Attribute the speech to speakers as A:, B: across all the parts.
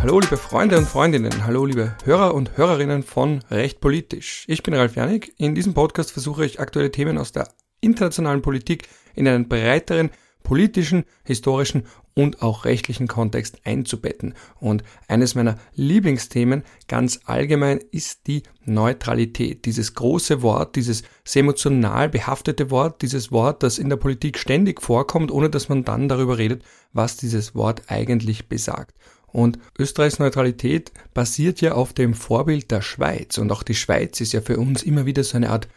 A: Hallo liebe Freunde und Freundinnen, hallo liebe Hörer und Hörerinnen von Recht Politisch. Ich bin Ralf Janik. In diesem Podcast versuche ich aktuelle Themen aus der internationalen Politik in einen breiteren politischen, historischen und auch rechtlichen Kontext einzubetten. Und eines meiner Lieblingsthemen ganz allgemein ist die Neutralität. Dieses große Wort, dieses emotional behaftete Wort, dieses Wort, das in der Politik ständig vorkommt, ohne dass man dann darüber redet, was dieses Wort eigentlich besagt. Und Österreichs Neutralität basiert ja auf dem Vorbild der Schweiz. Und auch die Schweiz ist ja für uns immer wieder so eine Art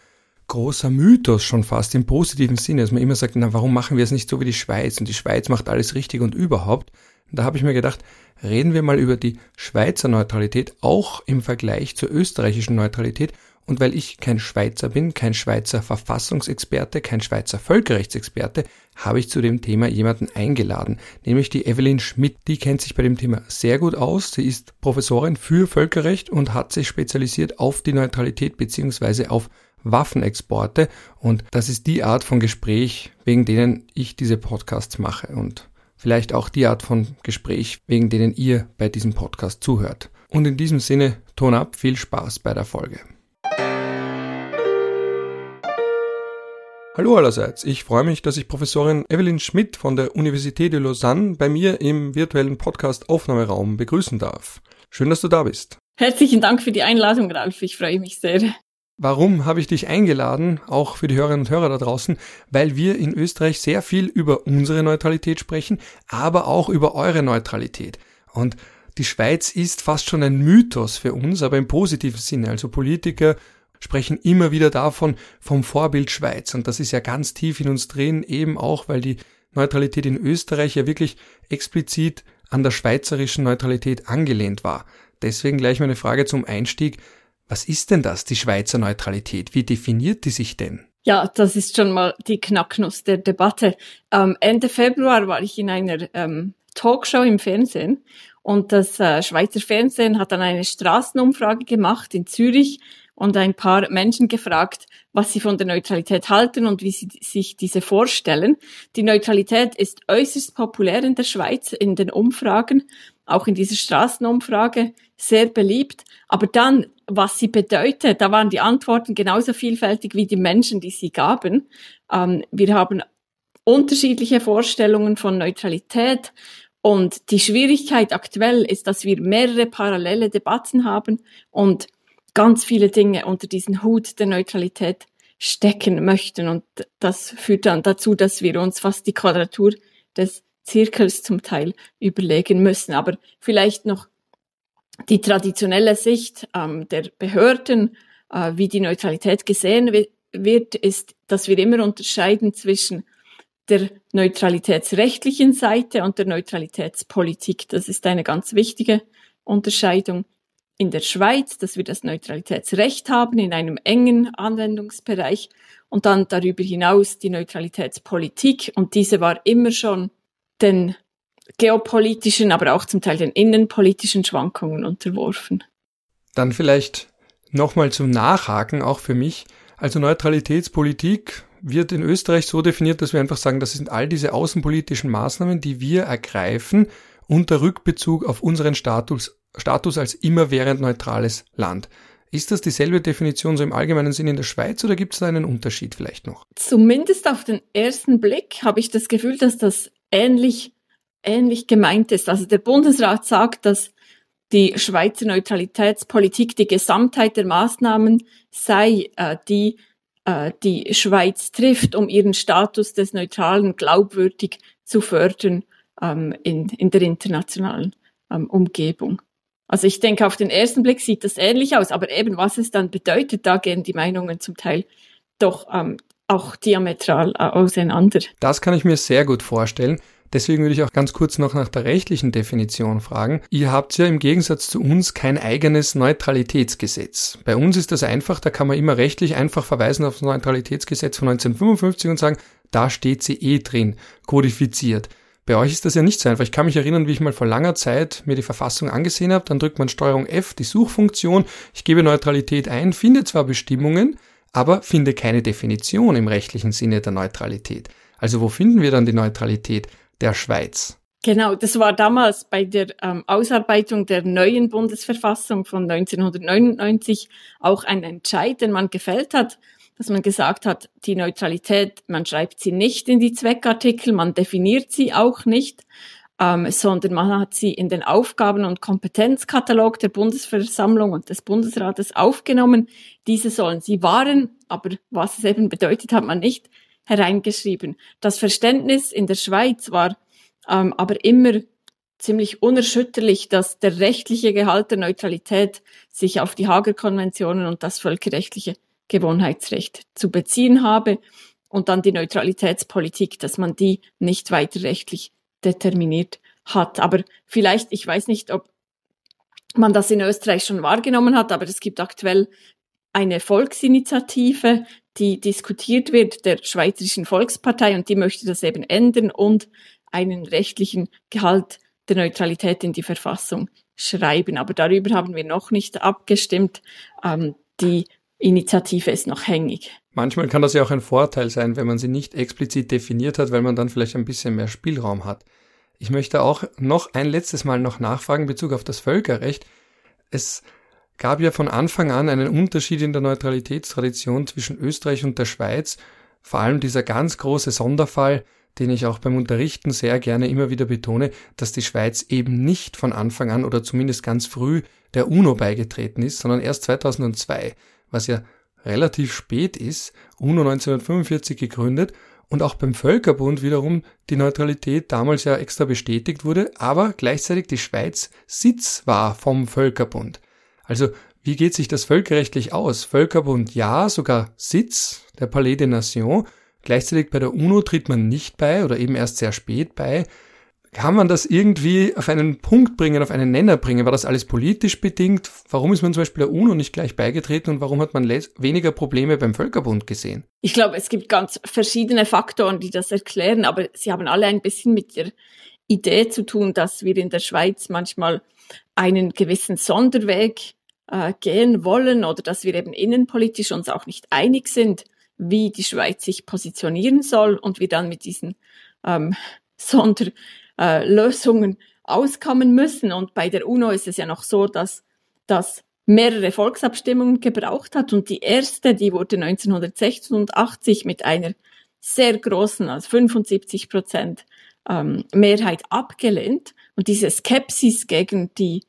A: großer Mythos schon fast im positiven Sinne, dass man immer sagt, na, warum machen wir es nicht so wie die Schweiz und die Schweiz macht alles richtig und überhaupt. Da habe ich mir gedacht, reden wir mal über die Schweizer Neutralität, auch im Vergleich zur österreichischen Neutralität. Und weil ich kein Schweizer bin, kein Schweizer Verfassungsexperte, kein Schweizer Völkerrechtsexperte, habe ich zu dem Thema jemanden eingeladen, nämlich die Evelyn Schmidt. Die kennt sich bei dem Thema sehr gut aus. Sie ist Professorin für Völkerrecht und hat sich spezialisiert auf die Neutralität beziehungsweise auf Waffenexporte. Und das ist die Art von Gespräch, wegen denen ich diese Podcasts mache und vielleicht auch die Art von Gespräch, wegen denen ihr bei diesem Podcast zuhört. Und in diesem Sinne, Ton ab, viel Spaß bei der Folge. Hallo allerseits, ich freue mich, dass ich Professorin Evelyn Schmidt von der Université de Lausanne bei mir im virtuellen Podcast Aufnahmeraum begrüßen darf. Schön, dass du da bist.
B: Herzlichen Dank für die Einladung, Ralf. Ich freue mich sehr.
A: Warum habe ich dich eingeladen, auch für die Hörerinnen und Hörer da draußen? Weil wir in Österreich sehr viel über unsere Neutralität sprechen, aber auch über eure Neutralität. Und die Schweiz ist fast schon ein Mythos für uns, aber im positiven Sinne. Also Politiker sprechen immer wieder davon, vom Vorbild Schweiz. Und das ist ja ganz tief in uns drin, eben auch, weil die Neutralität in Österreich ja wirklich explizit an der schweizerischen Neutralität angelehnt war. Deswegen gleich meine Frage zum Einstieg. Was ist denn das, die Schweizer Neutralität? Wie definiert die sich denn?
B: Ja, das ist schon mal die Knacknuss der Debatte. Ähm, Ende Februar war ich in einer ähm, Talkshow im Fernsehen und das äh, Schweizer Fernsehen hat dann eine Straßenumfrage gemacht in Zürich und ein paar Menschen gefragt, was sie von der Neutralität halten und wie sie sich diese vorstellen. Die Neutralität ist äußerst populär in der Schweiz in den Umfragen, auch in dieser Straßenumfrage sehr beliebt. Aber dann, was sie bedeutet, da waren die Antworten genauso vielfältig wie die Menschen, die sie gaben. Ähm, wir haben unterschiedliche Vorstellungen von Neutralität. Und die Schwierigkeit aktuell ist, dass wir mehrere parallele Debatten haben und ganz viele Dinge unter diesen Hut der Neutralität stecken möchten. Und das führt dann dazu, dass wir uns fast die Quadratur des Zirkels zum Teil überlegen müssen. Aber vielleicht noch die traditionelle Sicht ähm, der Behörden, äh, wie die Neutralität gesehen wird, ist, dass wir immer unterscheiden zwischen der neutralitätsrechtlichen Seite und der Neutralitätspolitik. Das ist eine ganz wichtige Unterscheidung in der Schweiz, dass wir das Neutralitätsrecht haben in einem engen Anwendungsbereich und dann darüber hinaus die Neutralitätspolitik und diese war immer schon den geopolitischen, aber auch zum Teil den innenpolitischen Schwankungen unterworfen.
A: Dann vielleicht nochmal zum Nachhaken, auch für mich. Also Neutralitätspolitik wird in Österreich so definiert, dass wir einfach sagen, das sind all diese außenpolitischen Maßnahmen, die wir ergreifen unter Rückbezug auf unseren Status Status als immerwährend neutrales Land. Ist das dieselbe Definition so im allgemeinen Sinn in der Schweiz oder gibt es da einen Unterschied vielleicht noch?
B: Zumindest auf den ersten Blick habe ich das Gefühl, dass das ähnlich, ähnlich gemeint ist. Also der Bundesrat sagt, dass die Schweizer Neutralitätspolitik die Gesamtheit der Maßnahmen sei, äh, die äh, die Schweiz trifft, um ihren Status des Neutralen glaubwürdig zu fördern ähm, in, in der internationalen ähm, Umgebung. Also ich denke, auf den ersten Blick sieht das ähnlich aus, aber eben was es dann bedeutet, da gehen die Meinungen zum Teil doch ähm, auch diametral äh, auseinander.
A: Das kann ich mir sehr gut vorstellen. Deswegen würde ich auch ganz kurz noch nach der rechtlichen Definition fragen. Ihr habt ja im Gegensatz zu uns kein eigenes Neutralitätsgesetz. Bei uns ist das einfach, da kann man immer rechtlich einfach verweisen auf das Neutralitätsgesetz von 1955 und sagen, da steht sie eh drin, kodifiziert. Bei euch ist das ja nicht so einfach. Ich kann mich erinnern, wie ich mal vor langer Zeit mir die Verfassung angesehen habe. Dann drückt man Steuerung F, die Suchfunktion. Ich gebe Neutralität ein, finde zwar Bestimmungen, aber finde keine Definition im rechtlichen Sinne der Neutralität. Also wo finden wir dann die Neutralität der Schweiz?
B: Genau, das war damals bei der ähm, Ausarbeitung der neuen Bundesverfassung von 1999 auch ein Entscheid, den man gefällt hat, dass man gesagt hat, die Neutralität, man schreibt sie nicht in die Zweckartikel, man definiert sie auch nicht, ähm, sondern man hat sie in den Aufgaben- und Kompetenzkatalog der Bundesversammlung und des Bundesrates aufgenommen. Diese sollen sie wahren, aber was es eben bedeutet, hat man nicht hereingeschrieben. Das Verständnis in der Schweiz war ähm, aber immer ziemlich unerschütterlich, dass der rechtliche Gehalt der Neutralität sich auf die Hager Konventionen und das völkerrechtliche Gewohnheitsrecht zu beziehen habe und dann die Neutralitätspolitik, dass man die nicht weiter rechtlich determiniert hat. Aber vielleicht, ich weiß nicht, ob man das in Österreich schon wahrgenommen hat, aber es gibt aktuell eine Volksinitiative, die diskutiert wird der Schweizerischen Volkspartei und die möchte das eben ändern und einen rechtlichen Gehalt der Neutralität in die Verfassung schreiben. Aber darüber haben wir noch nicht abgestimmt. Ähm, die Initiative ist noch hängig.
A: Manchmal kann das ja auch ein Vorteil sein, wenn man sie nicht explizit definiert hat, weil man dann vielleicht ein bisschen mehr Spielraum hat. Ich möchte auch noch ein letztes Mal noch nachfragen in Bezug auf das Völkerrecht. Es gab ja von Anfang an einen Unterschied in der Neutralitätstradition zwischen Österreich und der Schweiz, vor allem dieser ganz große Sonderfall den ich auch beim Unterrichten sehr gerne immer wieder betone, dass die Schweiz eben nicht von Anfang an oder zumindest ganz früh der UNO beigetreten ist, sondern erst 2002, was ja relativ spät ist, UNO 1945 gegründet und auch beim Völkerbund wiederum die Neutralität damals ja extra bestätigt wurde, aber gleichzeitig die Schweiz Sitz war vom Völkerbund. Also wie geht sich das völkerrechtlich aus? Völkerbund ja, sogar Sitz, der Palais des Nations, Gleichzeitig bei der UNO tritt man nicht bei oder eben erst sehr spät bei. Kann man das irgendwie auf einen Punkt bringen, auf einen Nenner bringen? War das alles politisch bedingt? Warum ist man zum Beispiel der UNO nicht gleich beigetreten und warum hat man weniger Probleme beim Völkerbund gesehen?
B: Ich glaube, es gibt ganz verschiedene Faktoren, die das erklären, aber sie haben alle ein bisschen mit der Idee zu tun, dass wir in der Schweiz manchmal einen gewissen Sonderweg äh, gehen wollen oder dass wir eben innenpolitisch uns auch nicht einig sind wie die Schweiz sich positionieren soll und wie dann mit diesen ähm, Sonderlösungen äh, auskommen müssen. Und bei der UNO ist es ja noch so, dass das mehrere Volksabstimmungen gebraucht hat und die erste, die wurde 1986 mit einer sehr großen, also 75 Prozent ähm, Mehrheit abgelehnt. Und diese Skepsis gegen die,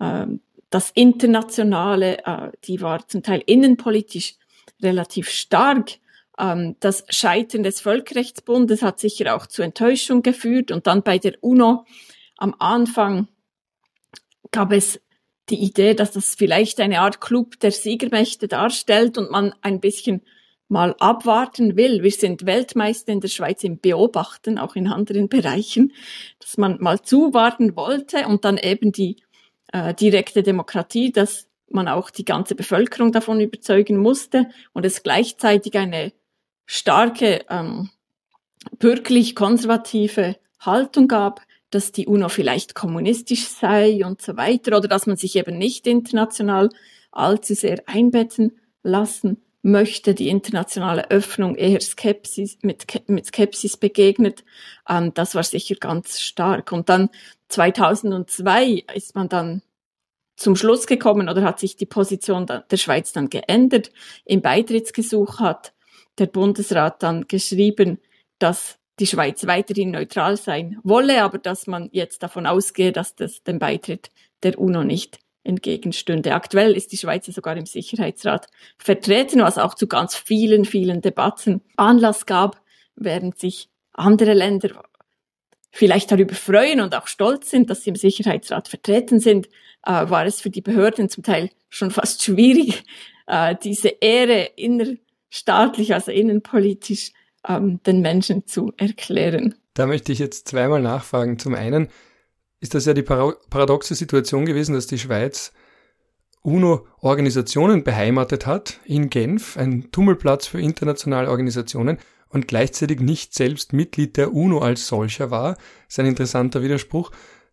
B: ähm, das Internationale, äh, die war zum Teil innenpolitisch relativ stark. Ähm, das Scheitern des Völkerrechtsbundes hat sicher auch zu Enttäuschung geführt. Und dann bei der UNO am Anfang gab es die Idee, dass das vielleicht eine Art Club der Siegermächte darstellt und man ein bisschen mal abwarten will. Wir sind Weltmeister in der Schweiz im Beobachten, auch in anderen Bereichen, dass man mal zuwarten wollte und dann eben die äh, direkte Demokratie, das man auch die ganze Bevölkerung davon überzeugen musste und es gleichzeitig eine starke ähm, bürgerlich-konservative Haltung gab, dass die UNO vielleicht kommunistisch sei und so weiter oder dass man sich eben nicht international allzu sehr einbetten lassen möchte, die internationale Öffnung eher Skepsis, mit, mit Skepsis begegnet. Ähm, das war sicher ganz stark. Und dann 2002 ist man dann zum Schluss gekommen oder hat sich die Position der Schweiz dann geändert. Im Beitrittsgesuch hat der Bundesrat dann geschrieben, dass die Schweiz weiterhin neutral sein wolle, aber dass man jetzt davon ausgehe, dass das dem Beitritt der UNO nicht entgegenstünde. Aktuell ist die Schweiz sogar im Sicherheitsrat vertreten, was auch zu ganz vielen, vielen Debatten Anlass gab, während sich andere Länder vielleicht darüber freuen und auch stolz sind, dass sie im Sicherheitsrat vertreten sind, äh, war es für die Behörden zum Teil schon fast schwierig, äh, diese Ehre innerstaatlich, also innenpolitisch ähm, den Menschen zu erklären.
A: Da möchte ich jetzt zweimal nachfragen. Zum einen ist das ja die paradoxe Situation gewesen, dass die Schweiz UNO-Organisationen beheimatet hat in Genf, ein Tummelplatz für internationale Organisationen, und gleichzeitig nicht selbst Mitglied der UNO als solcher war. Das ist ein interessanter Widerspruch,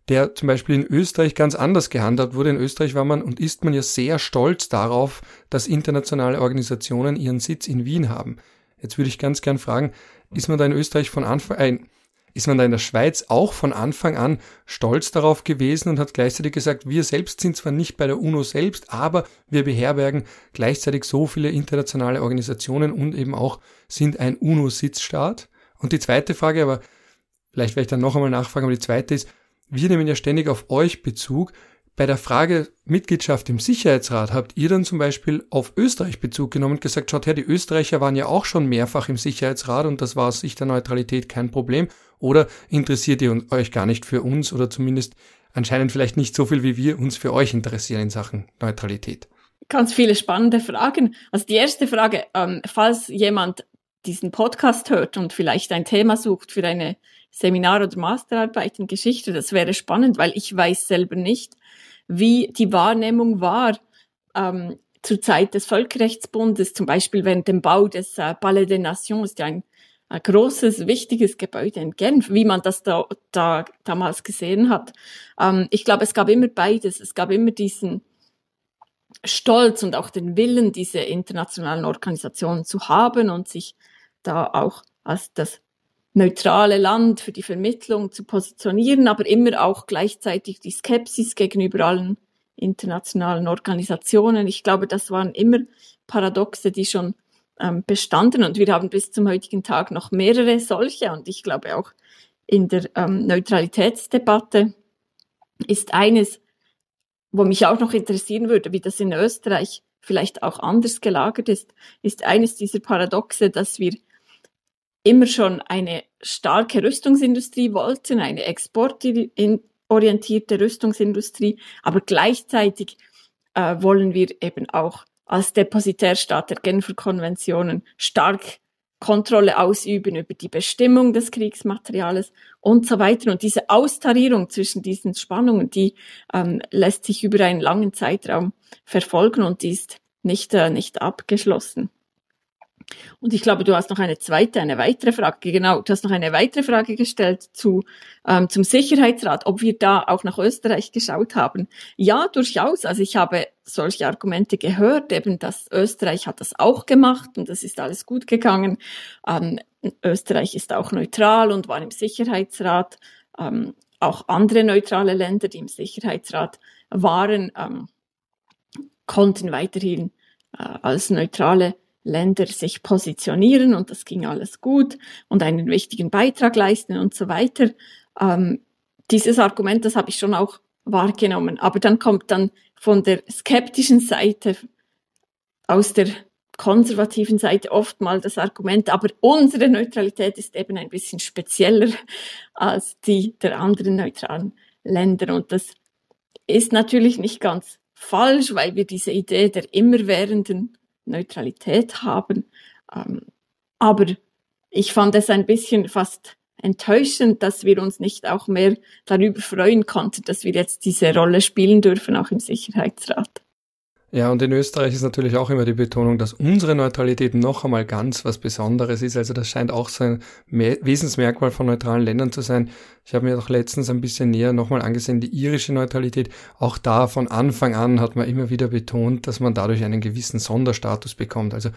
A: der zum Beispiel in Österreich ganz anders gehandhabt wurde. In Österreich war man und ist man ja sehr stolz darauf, dass internationale Organisationen ihren Sitz in Wien haben. Jetzt würde ich ganz gern fragen, ist man da in Österreich von Anfang, äh, ist man da in der Schweiz auch von Anfang an stolz darauf gewesen und hat gleichzeitig gesagt, wir selbst sind zwar nicht bei der UNO selbst, aber wir beherbergen gleichzeitig so viele internationale Organisationen und eben auch sind ein UNO-Sitzstaat. Und die zweite Frage, aber vielleicht werde ich dann noch einmal nachfragen, aber die zweite ist, wir nehmen ja ständig auf euch Bezug. Bei der Frage Mitgliedschaft im Sicherheitsrat habt ihr dann zum Beispiel auf Österreich Bezug genommen und gesagt, schaut her, die Österreicher waren ja auch schon mehrfach im Sicherheitsrat und das war aus Sicht der Neutralität kein Problem. Oder interessiert ihr euch gar nicht für uns oder zumindest anscheinend vielleicht nicht so viel, wie wir uns für euch interessieren in Sachen Neutralität?
B: Ganz viele spannende Fragen. Also die erste Frage, ähm, falls jemand diesen Podcast hört und vielleicht ein Thema sucht für eine Seminar- oder Masterarbeit in Geschichte, das wäre spannend, weil ich weiß selber nicht, wie die Wahrnehmung war ähm, zur Zeit des Völkerrechtsbundes, zum Beispiel während dem Bau des äh, Palais des Nations, ist ja ein, ein großes, wichtiges Gebäude in Genf, wie man das da, da damals gesehen hat. Ähm, ich glaube, es gab immer beides. Es gab immer diesen Stolz und auch den Willen, diese internationalen Organisationen zu haben und sich da auch als das neutrale Land für die Vermittlung zu positionieren, aber immer auch gleichzeitig die Skepsis gegenüber allen internationalen Organisationen. Ich glaube, das waren immer Paradoxe, die schon ähm, bestanden und wir haben bis zum heutigen Tag noch mehrere solche und ich glaube auch in der ähm, Neutralitätsdebatte ist eines, wo mich auch noch interessieren würde, wie das in Österreich vielleicht auch anders gelagert ist, ist eines dieser Paradoxe, dass wir immer schon eine starke Rüstungsindustrie wollten, eine exportorientierte Rüstungsindustrie, aber gleichzeitig äh, wollen wir eben auch als Depositärstaat der Genfer Konventionen stark Kontrolle ausüben über die Bestimmung des Kriegsmaterials und so weiter. Und diese Austarierung zwischen diesen Spannungen, die ähm, lässt sich über einen langen Zeitraum verfolgen und die ist nicht, äh, nicht abgeschlossen. Und ich glaube, du hast noch eine zweite, eine weitere Frage. Genau, du hast noch eine weitere Frage gestellt zu, ähm, zum Sicherheitsrat, ob wir da auch nach Österreich geschaut haben. Ja, durchaus. Also ich habe solche Argumente gehört, eben, dass Österreich hat das auch gemacht und das ist alles gut gegangen. Ähm, Österreich ist auch neutral und war im Sicherheitsrat. Ähm, auch andere neutrale Länder, die im Sicherheitsrat waren, ähm, konnten weiterhin äh, als neutrale Länder sich positionieren und das ging alles gut und einen wichtigen Beitrag leisten und so weiter. Ähm, dieses Argument, das habe ich schon auch wahrgenommen. Aber dann kommt dann von der skeptischen Seite, aus der konservativen Seite oft mal das Argument, aber unsere Neutralität ist eben ein bisschen spezieller als die der anderen neutralen Länder. Und das ist natürlich nicht ganz falsch, weil wir diese Idee der immerwährenden Neutralität haben. Ähm, aber ich fand es ein bisschen fast enttäuschend, dass wir uns nicht auch mehr darüber freuen konnten, dass wir jetzt diese Rolle spielen dürfen, auch im Sicherheitsrat.
A: Ja, und in Österreich ist natürlich auch immer die Betonung, dass unsere Neutralität noch einmal ganz was Besonderes ist. Also das scheint auch so ein Wesensmerkmal von neutralen Ländern zu sein. Ich habe mir auch letztens ein bisschen näher nochmal angesehen, die irische Neutralität. Auch da von Anfang an hat man immer wieder betont, dass man dadurch einen gewissen Sonderstatus bekommt. Also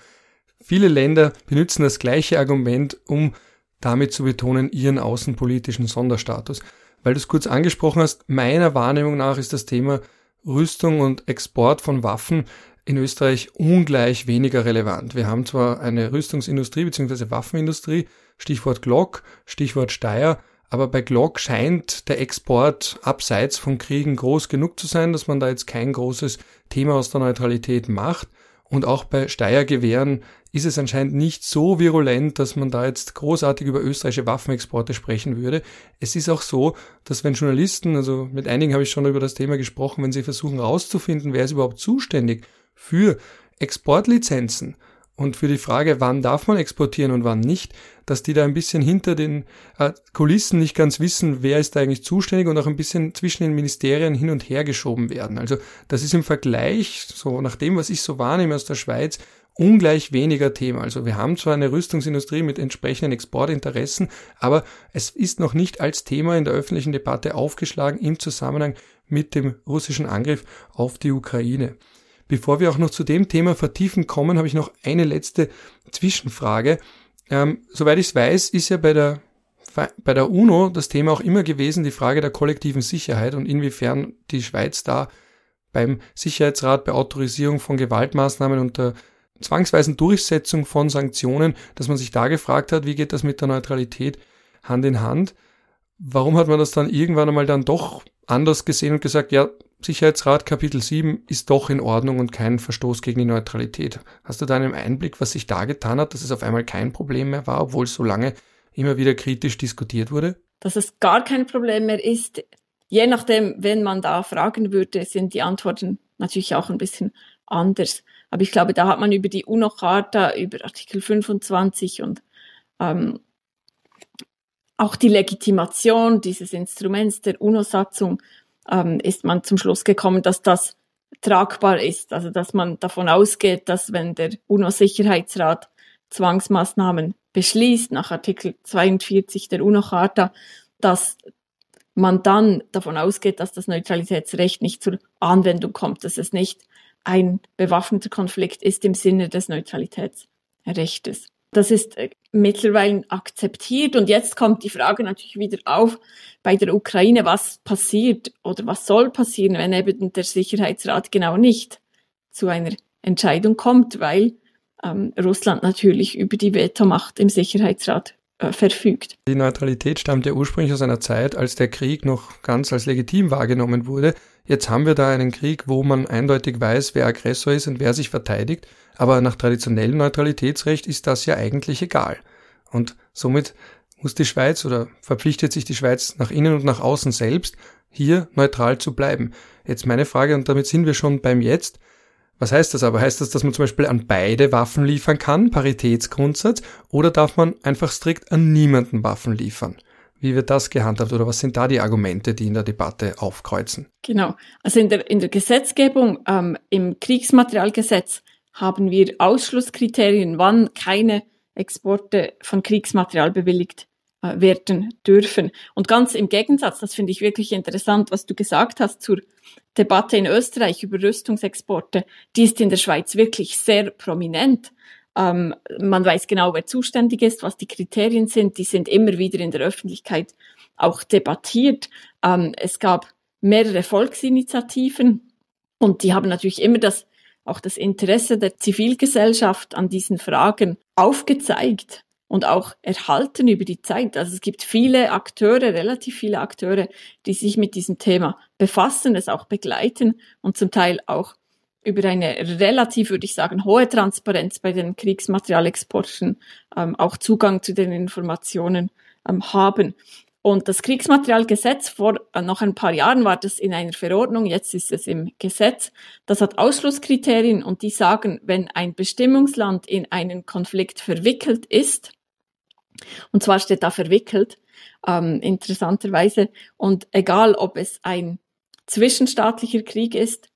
A: viele Länder benutzen das gleiche Argument, um damit zu betonen, ihren außenpolitischen Sonderstatus. Weil du es kurz angesprochen hast, meiner Wahrnehmung nach ist das Thema Rüstung und Export von Waffen in Österreich ungleich weniger relevant. Wir haben zwar eine Rüstungsindustrie bzw. Waffenindustrie, Stichwort Glock, Stichwort Steyr, aber bei Glock scheint der Export abseits von Kriegen groß genug zu sein, dass man da jetzt kein großes Thema aus der Neutralität macht. Und auch bei Steiergewehren ist es anscheinend nicht so virulent, dass man da jetzt großartig über österreichische Waffenexporte sprechen würde. Es ist auch so, dass wenn Journalisten, also mit einigen habe ich schon über das Thema gesprochen, wenn sie versuchen herauszufinden, wer ist überhaupt zuständig für Exportlizenzen und für die Frage, wann darf man exportieren und wann nicht, dass die da ein bisschen hinter den äh, Kulissen nicht ganz wissen, wer ist da eigentlich zuständig und auch ein bisschen zwischen den Ministerien hin und her geschoben werden. Also das ist im Vergleich, so nach dem, was ich so wahrnehme aus der Schweiz, ungleich weniger Thema. Also wir haben zwar eine Rüstungsindustrie mit entsprechenden Exportinteressen, aber es ist noch nicht als Thema in der öffentlichen Debatte aufgeschlagen im Zusammenhang mit dem russischen Angriff auf die Ukraine. Bevor wir auch noch zu dem Thema vertiefen kommen, habe ich noch eine letzte Zwischenfrage. Ähm, soweit ich es weiß, ist ja bei der bei der UNO das Thema auch immer gewesen, die Frage der kollektiven Sicherheit und inwiefern die Schweiz da beim Sicherheitsrat bei Autorisierung von Gewaltmaßnahmen und der zwangsweisen Durchsetzung von Sanktionen, dass man sich da gefragt hat, wie geht das mit der Neutralität Hand in Hand? Warum hat man das dann irgendwann einmal dann doch anders gesehen und gesagt, ja, Sicherheitsrat Kapitel 7 ist doch in Ordnung und kein Verstoß gegen die Neutralität. Hast du da einen Einblick, was sich da getan hat, dass es auf einmal kein Problem mehr war, obwohl es so lange immer wieder kritisch diskutiert wurde?
B: Dass es gar kein Problem mehr ist, je nachdem, wenn man da fragen würde, sind die Antworten natürlich auch ein bisschen anders. Aber ich glaube, da hat man über die UNO-Charta, über Artikel 25 und ähm, auch die Legitimation dieses Instruments der UNO-Satzung ähm, ist man zum Schluss gekommen, dass das tragbar ist. Also dass man davon ausgeht, dass wenn der UNO-Sicherheitsrat Zwangsmaßnahmen beschließt nach Artikel 42 der UNO-Charta, dass man dann davon ausgeht, dass das Neutralitätsrecht nicht zur Anwendung kommt, dass es nicht ein bewaffneter Konflikt ist im Sinne des Neutralitätsrechtes. Das ist äh, mittlerweile akzeptiert. Und jetzt kommt die Frage natürlich wieder auf bei der Ukraine, was passiert oder was soll passieren, wenn eben der Sicherheitsrat genau nicht zu einer Entscheidung kommt, weil ähm, Russland natürlich über die Vetomacht im Sicherheitsrat äh, verfügt.
A: Die Neutralität stammt ja ursprünglich aus einer Zeit, als der Krieg noch ganz als legitim wahrgenommen wurde. Jetzt haben wir da einen Krieg, wo man eindeutig weiß, wer Aggressor ist und wer sich verteidigt. Aber nach traditionellem Neutralitätsrecht ist das ja eigentlich egal. Und somit muss die Schweiz oder verpflichtet sich die Schweiz nach innen und nach außen selbst, hier neutral zu bleiben. Jetzt meine Frage, und damit sind wir schon beim Jetzt. Was heißt das aber? Heißt das, dass man zum Beispiel an beide Waffen liefern kann, Paritätsgrundsatz, oder darf man einfach strikt an niemanden Waffen liefern? Wie wird das gehandhabt oder was sind da die Argumente, die in der Debatte aufkreuzen?
B: Genau. Also in der, in der Gesetzgebung, ähm, im Kriegsmaterialgesetz haben wir Ausschlusskriterien, wann keine Exporte von Kriegsmaterial bewilligt werden dürfen. Und ganz im Gegensatz, das finde ich wirklich interessant, was du gesagt hast zur Debatte in Österreich über Rüstungsexporte, die ist in der Schweiz wirklich sehr prominent. Ähm, man weiß genau, wer zuständig ist, was die Kriterien sind. Die sind immer wieder in der Öffentlichkeit auch debattiert. Ähm, es gab mehrere Volksinitiativen und die haben natürlich immer das auch das Interesse der Zivilgesellschaft an diesen Fragen aufgezeigt und auch erhalten über die Zeit. Also es gibt viele Akteure, relativ viele Akteure, die sich mit diesem Thema befassen, es auch begleiten und zum Teil auch über eine relativ, würde ich sagen, hohe Transparenz bei den Kriegsmaterialexporten ähm, auch Zugang zu den Informationen ähm, haben. Und das Kriegsmaterialgesetz vor äh, noch ein paar Jahren war das in einer Verordnung, jetzt ist es im Gesetz. Das hat Ausschlusskriterien und die sagen, wenn ein Bestimmungsland in einen Konflikt verwickelt ist, und zwar steht da verwickelt, ähm, interessanterweise, und egal ob es ein zwischenstaatlicher Krieg ist,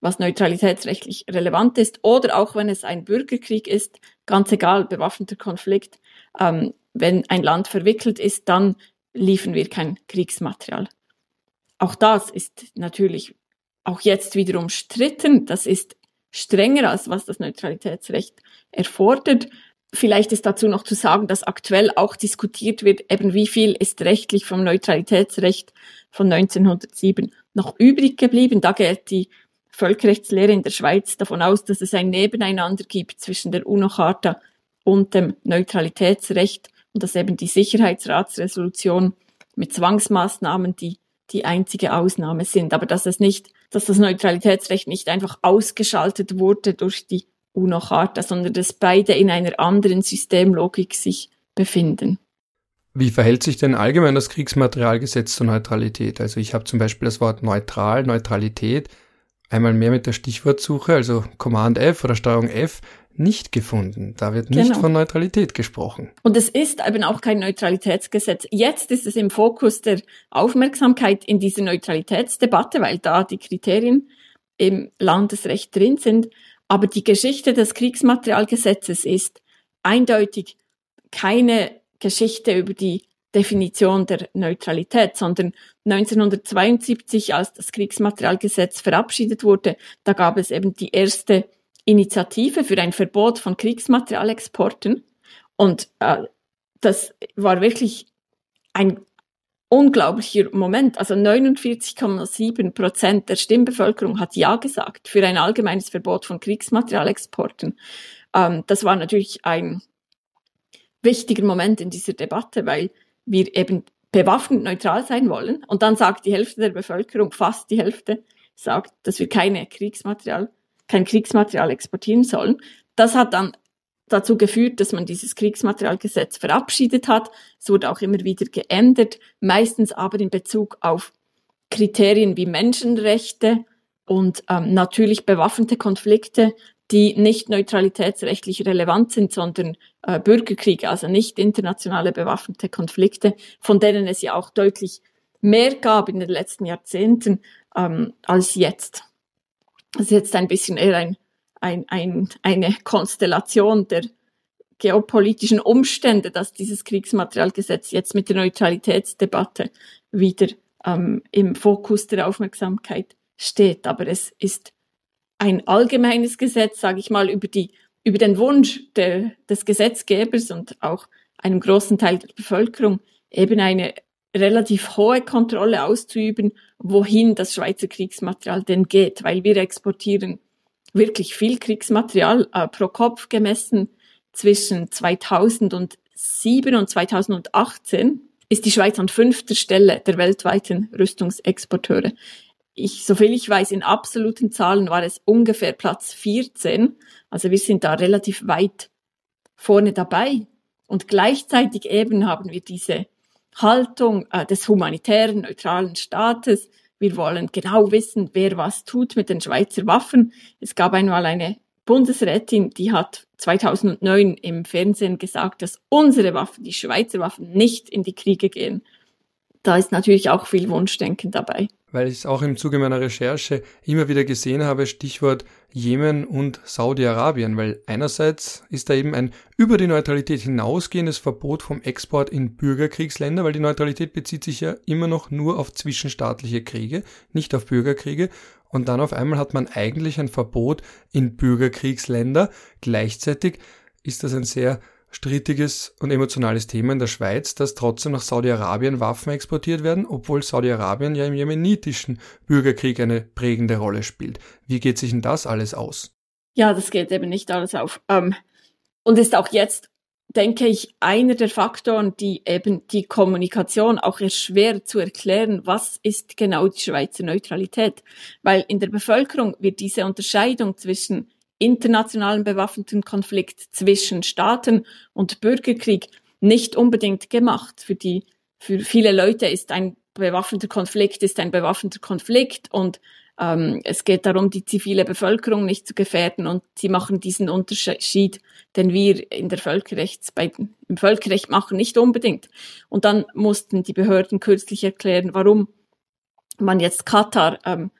B: was neutralitätsrechtlich relevant ist, oder auch wenn es ein Bürgerkrieg ist, ganz egal, bewaffneter Konflikt, ähm, wenn ein Land verwickelt ist, dann liefern wir kein Kriegsmaterial. Auch das ist natürlich auch jetzt wieder umstritten. Das ist strenger als was das Neutralitätsrecht erfordert. Vielleicht ist dazu noch zu sagen, dass aktuell auch diskutiert wird, eben wie viel ist rechtlich vom Neutralitätsrecht von 1907 noch übrig geblieben. Da geht die Völkerrechtslehre in der Schweiz davon aus, dass es ein Nebeneinander gibt zwischen der UNO-Charta und dem Neutralitätsrecht und dass eben die Sicherheitsratsresolution mit Zwangsmaßnahmen die die einzige Ausnahme sind, aber dass es nicht, dass das Neutralitätsrecht nicht einfach ausgeschaltet wurde durch die UNO-Charta, sondern dass beide in einer anderen Systemlogik sich befinden.
A: Wie verhält sich denn allgemein das Kriegsmaterialgesetz zur Neutralität? Also ich habe zum Beispiel das Wort neutral, Neutralität, einmal mehr mit der Stichwortsuche, also Command F oder Steuerung F, nicht gefunden. Da wird nicht genau. von Neutralität gesprochen.
B: Und es ist eben auch kein Neutralitätsgesetz. Jetzt ist es im Fokus der Aufmerksamkeit in dieser Neutralitätsdebatte, weil da die Kriterien im Landesrecht drin sind. Aber die Geschichte des Kriegsmaterialgesetzes ist eindeutig keine Geschichte über die Definition der Neutralität, sondern 1972, als das Kriegsmaterialgesetz verabschiedet wurde, da gab es eben die erste Initiative für ein Verbot von Kriegsmaterialexporten. Und äh, das war wirklich ein unglaublicher Moment. Also 49,7 Prozent der Stimmbevölkerung hat Ja gesagt für ein allgemeines Verbot von Kriegsmaterialexporten. Ähm, das war natürlich ein wichtiger Moment in dieser Debatte, weil wir eben bewaffnet neutral sein wollen. Und dann sagt die Hälfte der Bevölkerung, fast die Hälfte, sagt, dass wir keine Kriegsmaterial, kein Kriegsmaterial exportieren sollen. Das hat dann dazu geführt, dass man dieses Kriegsmaterialgesetz verabschiedet hat. Es wurde auch immer wieder geändert, meistens aber in Bezug auf Kriterien wie Menschenrechte und ähm, natürlich bewaffnete Konflikte, die nicht neutralitätsrechtlich relevant sind, sondern äh, Bürgerkriege, also nicht internationale bewaffnete Konflikte, von denen es ja auch deutlich mehr gab in den letzten Jahrzehnten ähm, als jetzt. Das ist jetzt ein bisschen eher ein ein, ein, eine Konstellation der geopolitischen Umstände, dass dieses Kriegsmaterialgesetz jetzt mit der Neutralitätsdebatte wieder ähm, im Fokus der Aufmerksamkeit steht. Aber es ist ein allgemeines Gesetz, sage ich mal, über, die, über den Wunsch der, des Gesetzgebers und auch einem großen Teil der Bevölkerung eben eine relativ hohe Kontrolle auszuüben, wohin das Schweizer Kriegsmaterial denn geht, weil wir exportieren wirklich viel Kriegsmaterial äh, pro Kopf gemessen zwischen 2007 und 2018 ist die Schweiz an fünfter Stelle der weltweiten Rüstungsexporteure. Ich, soviel ich weiß, in absoluten Zahlen war es ungefähr Platz 14. Also wir sind da relativ weit vorne dabei. Und gleichzeitig eben haben wir diese Haltung äh, des humanitären, neutralen Staates, wir wollen genau wissen, wer was tut mit den Schweizer Waffen. Es gab einmal eine Bundesrätin, die hat 2009 im Fernsehen gesagt, dass unsere Waffen, die Schweizer Waffen, nicht in die Kriege gehen. Da ist natürlich auch viel Wunschdenken dabei
A: weil ich es auch im Zuge meiner Recherche immer wieder gesehen habe, Stichwort Jemen und Saudi-Arabien, weil einerseits ist da eben ein über die Neutralität hinausgehendes Verbot vom Export in Bürgerkriegsländer, weil die Neutralität bezieht sich ja immer noch nur auf zwischenstaatliche Kriege, nicht auf Bürgerkriege. Und dann auf einmal hat man eigentlich ein Verbot in Bürgerkriegsländer. Gleichzeitig ist das ein sehr strittiges und emotionales Thema in der Schweiz, dass trotzdem nach Saudi-Arabien Waffen exportiert werden, obwohl Saudi-Arabien ja im jemenitischen Bürgerkrieg eine prägende Rolle spielt. Wie geht sich denn das alles aus?
B: Ja, das geht eben nicht alles auf. Ähm, und ist auch jetzt, denke ich, einer der Faktoren, die eben die Kommunikation auch erschwert zu erklären, was ist genau die Schweizer Neutralität. Weil in der Bevölkerung wird diese Unterscheidung zwischen internationalen bewaffneten Konflikt zwischen Staaten und Bürgerkrieg nicht unbedingt gemacht. Für die, für viele Leute ist ein bewaffneter Konflikt ist ein bewaffneter Konflikt und ähm, es geht darum, die zivile Bevölkerung nicht zu gefährden und sie machen diesen Unterschied, den wir in der Völkerrechts, bei, im Völkerrecht machen, nicht unbedingt. Und dann mussten die Behörden kürzlich erklären, warum man jetzt Katar ähm,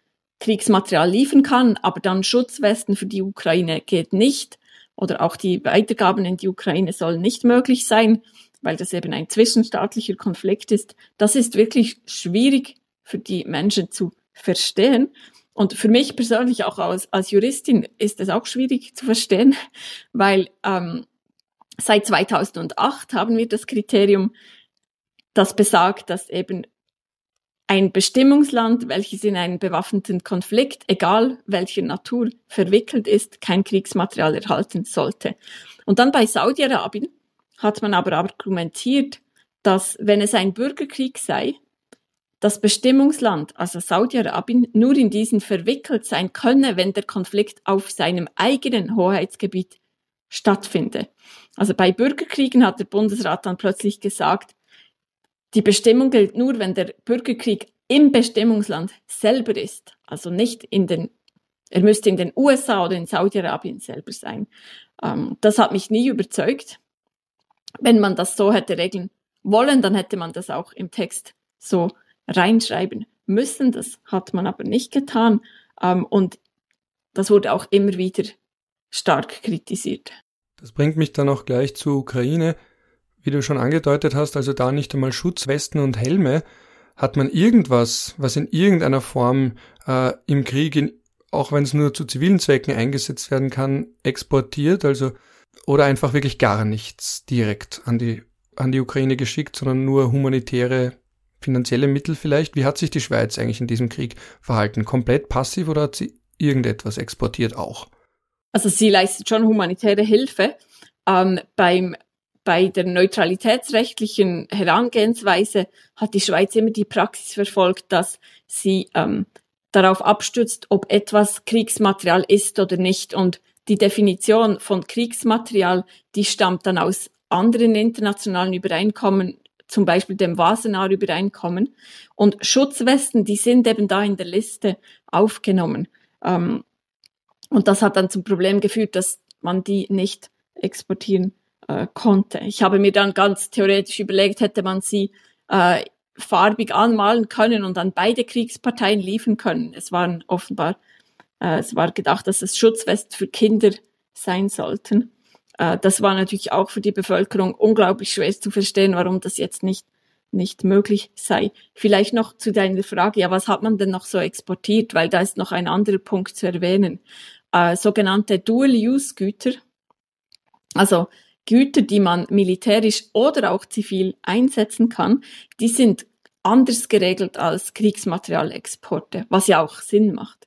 B: Kriegsmaterial liefern kann, aber dann Schutzwesten für die Ukraine geht nicht oder auch die Weitergaben in die Ukraine sollen nicht möglich sein, weil das eben ein zwischenstaatlicher Konflikt ist. Das ist wirklich schwierig für die Menschen zu verstehen. Und für mich persönlich auch als, als Juristin ist es auch schwierig zu verstehen, weil ähm, seit 2008 haben wir das Kriterium, das besagt, dass eben ein Bestimmungsland, welches in einen bewaffneten Konflikt, egal welcher Natur, verwickelt ist, kein Kriegsmaterial erhalten sollte. Und dann bei Saudi-Arabien hat man aber argumentiert, dass wenn es ein Bürgerkrieg sei, das Bestimmungsland, also Saudi-Arabien, nur in diesen verwickelt sein könne, wenn der Konflikt auf seinem eigenen Hoheitsgebiet stattfinde. Also bei Bürgerkriegen hat der Bundesrat dann plötzlich gesagt, die Bestimmung gilt nur, wenn der Bürgerkrieg im Bestimmungsland selber ist, also nicht in den, er müsste in den USA oder in Saudi-Arabien selber sein. Ähm, das hat mich nie überzeugt. Wenn man das so hätte regeln wollen, dann hätte man das auch im Text so reinschreiben müssen. Das hat man aber nicht getan. Ähm, und das wurde auch immer wieder stark kritisiert.
A: Das bringt mich dann auch gleich zur Ukraine. Wie du schon angedeutet hast, also da nicht einmal Schutzwesten und Helme, hat man irgendwas, was in irgendeiner Form äh, im Krieg, in, auch wenn es nur zu zivilen Zwecken eingesetzt werden kann, exportiert, also oder einfach wirklich gar nichts direkt an die an die Ukraine geschickt, sondern nur humanitäre finanzielle Mittel vielleicht. Wie hat sich die Schweiz eigentlich in diesem Krieg verhalten? Komplett passiv oder hat sie irgendetwas exportiert auch?
B: Also sie leistet schon humanitäre Hilfe. Ähm, beim, bei der neutralitätsrechtlichen Herangehensweise hat die Schweiz immer die Praxis verfolgt, dass sie ähm, darauf abstützt, ob etwas Kriegsmaterial ist oder nicht. Und die Definition von Kriegsmaterial, die stammt dann aus anderen internationalen Übereinkommen, zum Beispiel dem Wassenaar-Übereinkommen. Und Schutzwesten, die sind eben da in der Liste aufgenommen. Ähm, und das hat dann zum Problem geführt, dass man die nicht exportieren äh, konnte. Ich habe mir dann ganz theoretisch überlegt, hätte man sie äh, farbig anmalen können und an beide Kriegsparteien liefern können. Es waren offenbar, äh, es war gedacht, dass es Schutzwest für Kinder sein sollten. Äh, das war natürlich auch für die Bevölkerung unglaublich schwer zu verstehen, warum das jetzt nicht nicht möglich sei. Vielleicht noch zu deiner Frage, ja, was hat man denn noch so exportiert? Weil da ist noch ein anderer Punkt zu erwähnen. Äh, sogenannte Dual-Use-Güter, also Güter, die man militärisch oder auch zivil einsetzen kann, die sind anders geregelt als Kriegsmaterialexporte, was ja auch Sinn macht.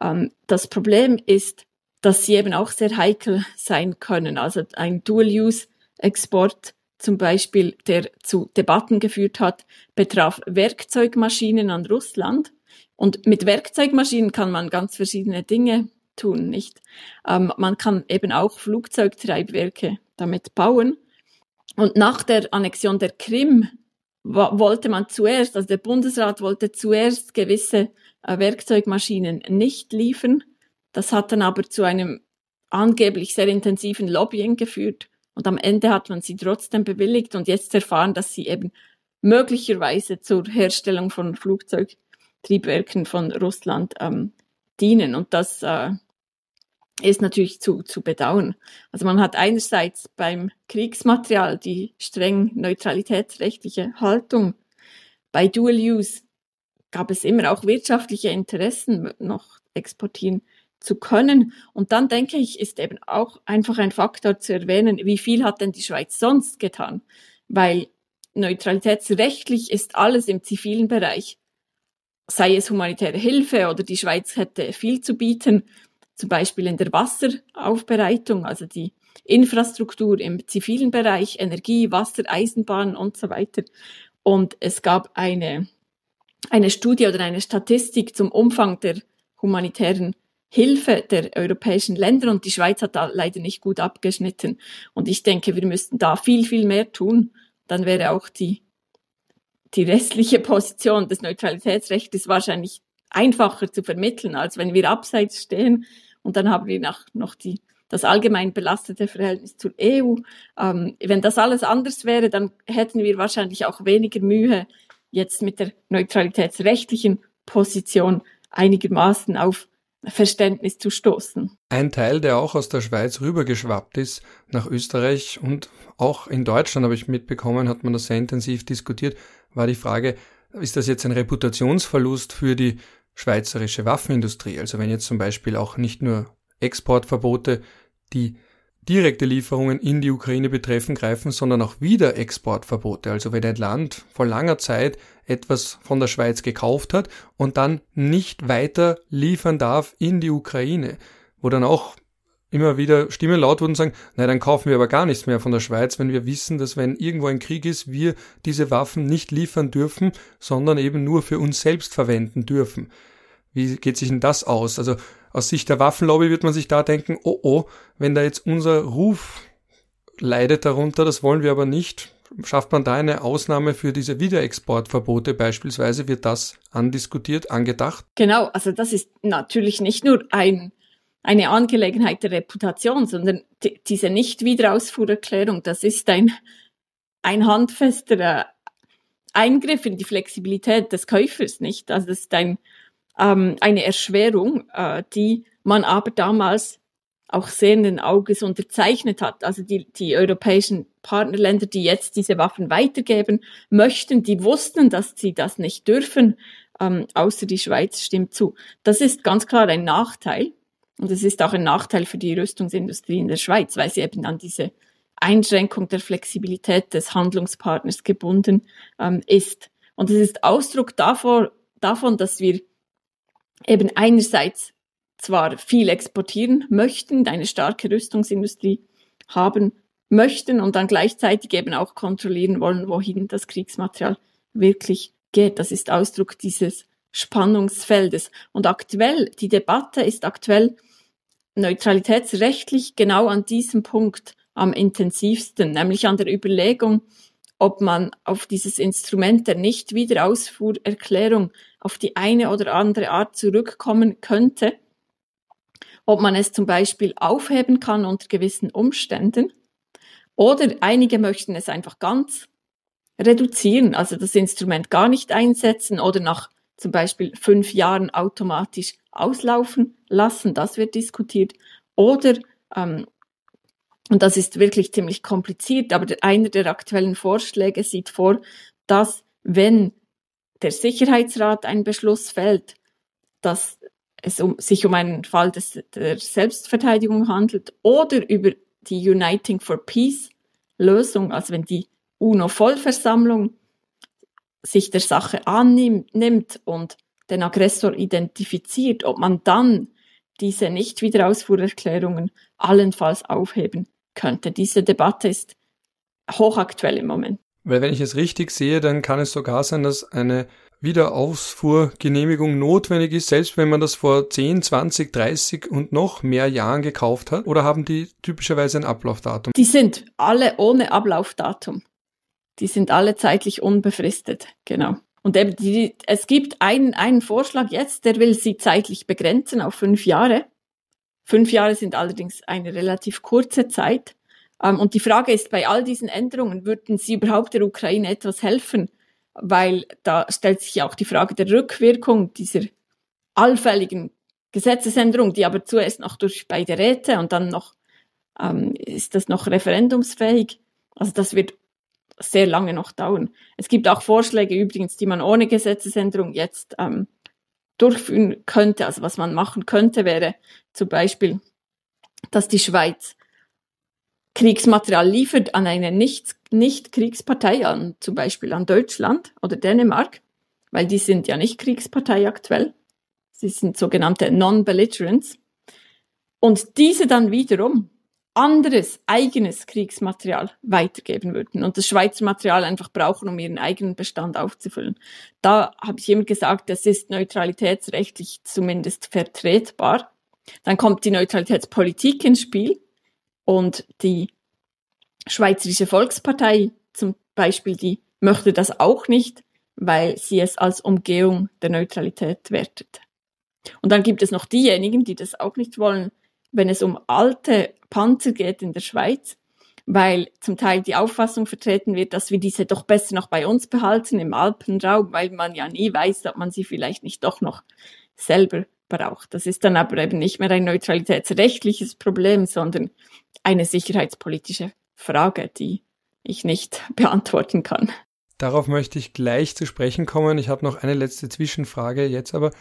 B: Ähm, das Problem ist, dass sie eben auch sehr heikel sein können. Also ein Dual-Use-Export zum Beispiel, der zu Debatten geführt hat, betraf Werkzeugmaschinen an Russland. Und mit Werkzeugmaschinen kann man ganz verschiedene Dinge tun, nicht? Ähm, man kann eben auch Flugzeugtreibwerke damit bauen. Und nach der Annexion der Krim wollte man zuerst, also der Bundesrat wollte zuerst gewisse äh, Werkzeugmaschinen nicht liefern. Das hat dann aber zu einem angeblich sehr intensiven Lobbying geführt. Und am Ende hat man sie trotzdem bewilligt und jetzt erfahren, dass sie eben möglicherweise zur Herstellung von Flugzeugtriebwerken von Russland ähm, dienen. Und das äh, ist natürlich zu, zu bedauern. Also man hat einerseits beim Kriegsmaterial die streng neutralitätsrechtliche Haltung. Bei Dual Use gab es immer auch wirtschaftliche Interessen, noch exportieren zu können. Und dann denke ich, ist eben auch einfach ein Faktor zu erwähnen, wie viel hat denn die Schweiz sonst getan? Weil neutralitätsrechtlich ist alles im zivilen Bereich, sei es humanitäre Hilfe oder die Schweiz hätte viel zu bieten, zum Beispiel in der Wasseraufbereitung, also die Infrastruktur im zivilen Bereich, Energie, Wasser, Eisenbahn und so weiter. Und es gab eine, eine Studie oder eine Statistik zum Umfang der humanitären Hilfe der europäischen Länder und die Schweiz hat da leider nicht gut abgeschnitten. Und ich denke, wir müssten da viel, viel mehr tun. Dann wäre auch die, die restliche Position des Neutralitätsrechts wahrscheinlich einfacher zu vermitteln, als wenn wir abseits stehen und dann haben wir noch, noch die, das allgemein belastete Verhältnis zur EU. Ähm, wenn das alles anders wäre, dann hätten wir wahrscheinlich auch weniger Mühe, jetzt mit der neutralitätsrechtlichen Position einigermaßen auf Verständnis zu stoßen.
A: Ein Teil, der auch aus der Schweiz rübergeschwappt ist nach Österreich und auch in Deutschland habe ich mitbekommen, hat man das sehr intensiv diskutiert, war die Frage, ist das jetzt ein Reputationsverlust für die schweizerische Waffenindustrie. Also wenn jetzt zum Beispiel auch nicht nur Exportverbote, die direkte Lieferungen in die Ukraine betreffen, greifen, sondern auch wieder Exportverbote. Also wenn ein Land vor langer Zeit etwas von der Schweiz gekauft hat und dann nicht weiter liefern darf in die Ukraine, wo dann auch immer wieder Stimmen laut wurden und sagen, na dann kaufen wir aber gar nichts mehr von der Schweiz, wenn wir wissen, dass wenn irgendwo ein Krieg ist, wir diese Waffen nicht liefern dürfen, sondern eben nur für uns selbst verwenden dürfen. Wie geht sich denn das aus? Also aus Sicht der Waffenlobby wird man sich da denken, oh oh, wenn da jetzt unser Ruf leidet darunter, das wollen wir aber nicht, schafft man da eine Ausnahme für diese Wiederexportverbote beispielsweise? Wird das andiskutiert, angedacht?
B: Genau, also das ist natürlich nicht nur ein eine Angelegenheit der Reputation, sondern die, diese Nicht-Wiederausfuhrerklärung, das ist ein, ein handfester Eingriff in die Flexibilität des Käufers, nicht? Also das ist ein, ähm, eine Erschwerung, äh, die man aber damals auch sehenden Auges unterzeichnet hat. Also die, die europäischen Partnerländer, die jetzt diese Waffen weitergeben möchten, die wussten, dass sie das nicht dürfen, ähm, außer die Schweiz stimmt zu. Das ist ganz klar ein Nachteil. Und es ist auch ein Nachteil für die Rüstungsindustrie in der Schweiz, weil sie eben dann diese Einschränkung der Flexibilität des Handlungspartners gebunden ähm, ist. Und es ist Ausdruck davon, davon, dass wir eben einerseits zwar viel exportieren möchten, eine starke Rüstungsindustrie haben möchten und dann gleichzeitig eben auch kontrollieren wollen, wohin das Kriegsmaterial wirklich geht. Das ist Ausdruck dieses Spannungsfeldes. Und aktuell, die Debatte ist aktuell neutralitätsrechtlich genau an diesem Punkt am intensivsten, nämlich an der Überlegung, ob man auf dieses Instrument der Nichtwiederausfuhrerklärung auf die eine oder andere Art zurückkommen könnte, ob man es zum Beispiel aufheben kann unter gewissen Umständen oder einige möchten es einfach ganz reduzieren, also das Instrument gar nicht einsetzen oder nach zum Beispiel fünf Jahren automatisch auslaufen lassen. Das wird diskutiert. Oder, ähm, und das ist wirklich ziemlich kompliziert, aber einer der aktuellen Vorschläge sieht vor, dass wenn der Sicherheitsrat einen Beschluss fällt, dass es um, sich um einen Fall des, der Selbstverteidigung handelt oder über die Uniting for Peace Lösung, also wenn die UNO-Vollversammlung sich der Sache annimmt und den Aggressor identifiziert, ob man dann diese Nicht-Wiederausfuhrerklärungen allenfalls aufheben könnte. Diese Debatte ist hochaktuell im Moment.
A: Weil wenn ich es richtig sehe, dann kann es sogar sein, dass eine Wiederausfuhrgenehmigung notwendig ist, selbst wenn man das vor 10, 20, 30 und noch mehr Jahren gekauft hat? Oder haben die typischerweise ein Ablaufdatum?
B: Die sind alle ohne Ablaufdatum. Die sind alle zeitlich unbefristet, genau. Und eben die, es gibt einen, einen Vorschlag jetzt, der will sie zeitlich begrenzen auf fünf Jahre. Fünf Jahre sind allerdings eine relativ kurze Zeit. Ähm, und die Frage ist, bei all diesen Änderungen, würden sie überhaupt der Ukraine etwas helfen? Weil da stellt sich ja auch die Frage der Rückwirkung dieser allfälligen Gesetzesänderung, die aber zuerst noch durch beide Räte und dann noch ähm, ist das noch referendumsfähig. Also das wird sehr lange noch dauern. Es gibt auch Vorschläge übrigens, die man ohne Gesetzesänderung jetzt ähm, durchführen könnte. Also was man machen könnte, wäre zum Beispiel, dass die Schweiz Kriegsmaterial liefert an eine Nicht-Kriegspartei, an, zum Beispiel an Deutschland oder Dänemark, weil die sind ja nicht Kriegspartei aktuell. Sie sind sogenannte Non-Belligerents. Und diese dann wiederum anderes, eigenes Kriegsmaterial weitergeben würden und das Schweizer Material einfach brauchen, um ihren eigenen Bestand aufzufüllen. Da habe ich immer gesagt, das ist neutralitätsrechtlich zumindest vertretbar. Dann kommt die Neutralitätspolitik ins Spiel und die Schweizerische Volkspartei zum Beispiel, die möchte das auch nicht, weil sie es als Umgehung der Neutralität wertet. Und dann gibt es noch diejenigen, die das auch nicht wollen, wenn es um alte Panzer geht in der Schweiz, weil zum Teil die Auffassung vertreten wird, dass wir diese doch besser noch bei uns behalten im Alpenraum, weil man ja nie weiß, ob man sie vielleicht nicht doch noch selber braucht. Das ist dann aber eben nicht mehr ein neutralitätsrechtliches Problem, sondern eine sicherheitspolitische Frage, die ich nicht beantworten kann.
A: Darauf möchte ich gleich zu sprechen kommen. Ich habe noch eine letzte Zwischenfrage jetzt, aber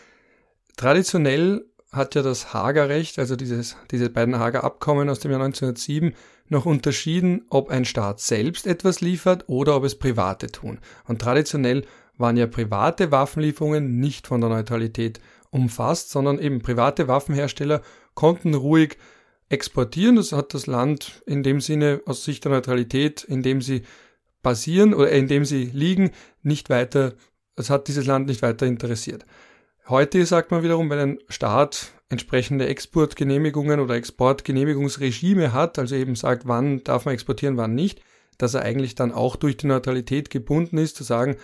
A: traditionell hat ja das Hager Recht, also dieses, diese beiden Hager Abkommen aus dem Jahr 1907, noch unterschieden, ob ein Staat selbst etwas liefert oder ob es Private tun. Und traditionell waren ja private Waffenlieferungen nicht von der Neutralität umfasst, sondern eben private Waffenhersteller konnten ruhig exportieren. Das hat das Land in dem Sinne aus Sicht der Neutralität, in dem sie basieren oder in dem sie liegen, nicht weiter, es hat dieses Land nicht weiter interessiert. Heute sagt man wiederum, wenn ein Staat entsprechende Exportgenehmigungen oder Exportgenehmigungsregime hat, also eben sagt, wann darf man exportieren, wann nicht, dass er eigentlich dann auch durch die Neutralität gebunden ist, zu sagen,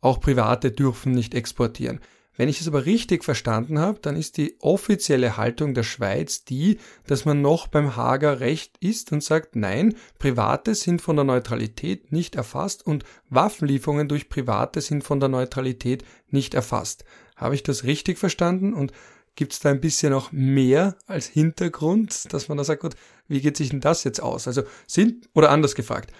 A: auch Private dürfen nicht exportieren. Wenn ich es aber richtig verstanden habe, dann ist die offizielle Haltung der Schweiz die, dass man noch beim Hager Recht ist und sagt, nein, Private sind von der Neutralität nicht erfasst und Waffenlieferungen durch Private sind von der Neutralität nicht erfasst. Habe ich das richtig verstanden? Und gibt es da ein bisschen noch mehr als Hintergrund, dass man da sagt, gut, wie geht sich denn das jetzt aus? Also sind, oder anders gefragt,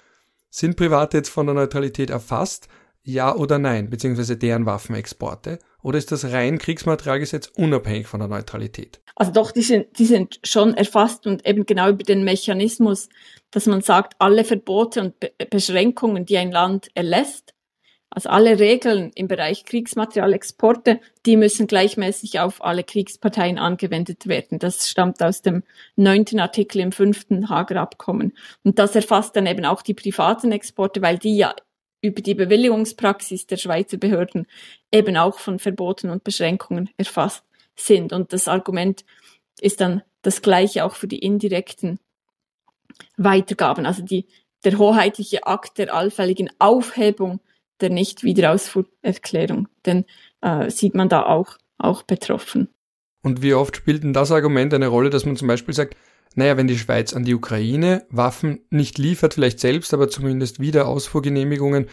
A: sind Private jetzt von der Neutralität erfasst? Ja oder nein, beziehungsweise deren Waffenexporte? Oder ist das rein Kriegsmaterialgesetz unabhängig von der Neutralität?
B: Also doch, die sind, die sind schon erfasst und eben genau über den Mechanismus, dass man sagt, alle Verbote und Be Beschränkungen, die ein Land erlässt, also alle Regeln im Bereich Kriegsmaterialexporte, die müssen gleichmäßig auf alle Kriegsparteien angewendet werden. Das stammt aus dem neunten Artikel im fünften Hager Abkommen. Und das erfasst dann eben auch die privaten Exporte, weil die ja über die Bewilligungspraxis der Schweizer Behörden eben auch von Verboten und Beschränkungen erfasst sind. Und das Argument ist dann das gleiche auch für die indirekten Weitergaben, also die, der hoheitliche Akt der allfälligen Aufhebung der Nicht-Wiederausfuhrerklärung. Denn äh, sieht man da auch, auch betroffen.
A: Und wie oft spielt denn das Argument eine Rolle, dass man zum Beispiel sagt, naja, wenn die Schweiz an die Ukraine Waffen nicht liefert, vielleicht selbst, aber zumindest Wiederausfuhrgenehmigungen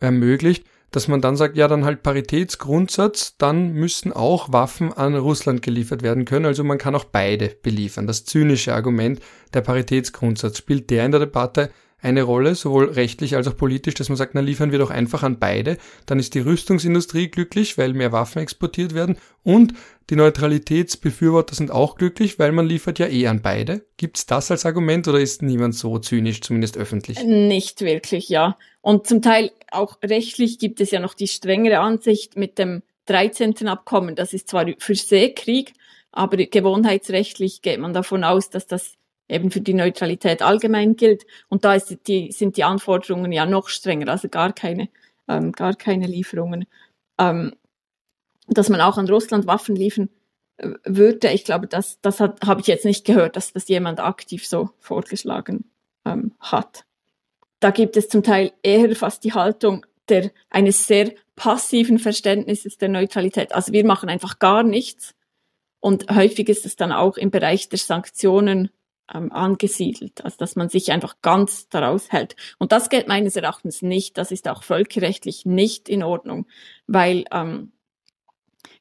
A: ermöglicht, dass man dann sagt, ja, dann halt Paritätsgrundsatz, dann müssen auch Waffen an Russland geliefert werden können. Also man kann auch beide beliefern. Das zynische Argument, der Paritätsgrundsatz, spielt der in der Debatte eine Rolle, sowohl rechtlich als auch politisch, dass man sagt, na liefern wir doch einfach an beide, dann ist die Rüstungsindustrie glücklich, weil mehr Waffen exportiert werden und die Neutralitätsbefürworter sind auch glücklich, weil man liefert ja eh an beide. Gibt's das als Argument oder ist niemand so zynisch, zumindest öffentlich?
B: Nicht wirklich, ja. Und zum Teil auch rechtlich gibt es ja noch die strengere Ansicht mit dem 13. Abkommen. Das ist zwar für Seekrieg, aber gewohnheitsrechtlich geht man davon aus, dass das eben für die Neutralität allgemein gilt. Und da die, sind die Anforderungen ja noch strenger, also gar keine, ähm, gar keine Lieferungen. Ähm, dass man auch an Russland Waffen liefern äh, würde, ich glaube, das, das habe ich jetzt nicht gehört, dass das jemand aktiv so vorgeschlagen ähm, hat. Da gibt es zum Teil eher fast die Haltung der, eines sehr passiven Verständnisses der Neutralität. Also wir machen einfach gar nichts. Und häufig ist es dann auch im Bereich der Sanktionen ähm, angesiedelt, also dass man sich einfach ganz daraus hält. Und das geht meines Erachtens nicht, das ist auch völkerrechtlich nicht in Ordnung, weil ähm,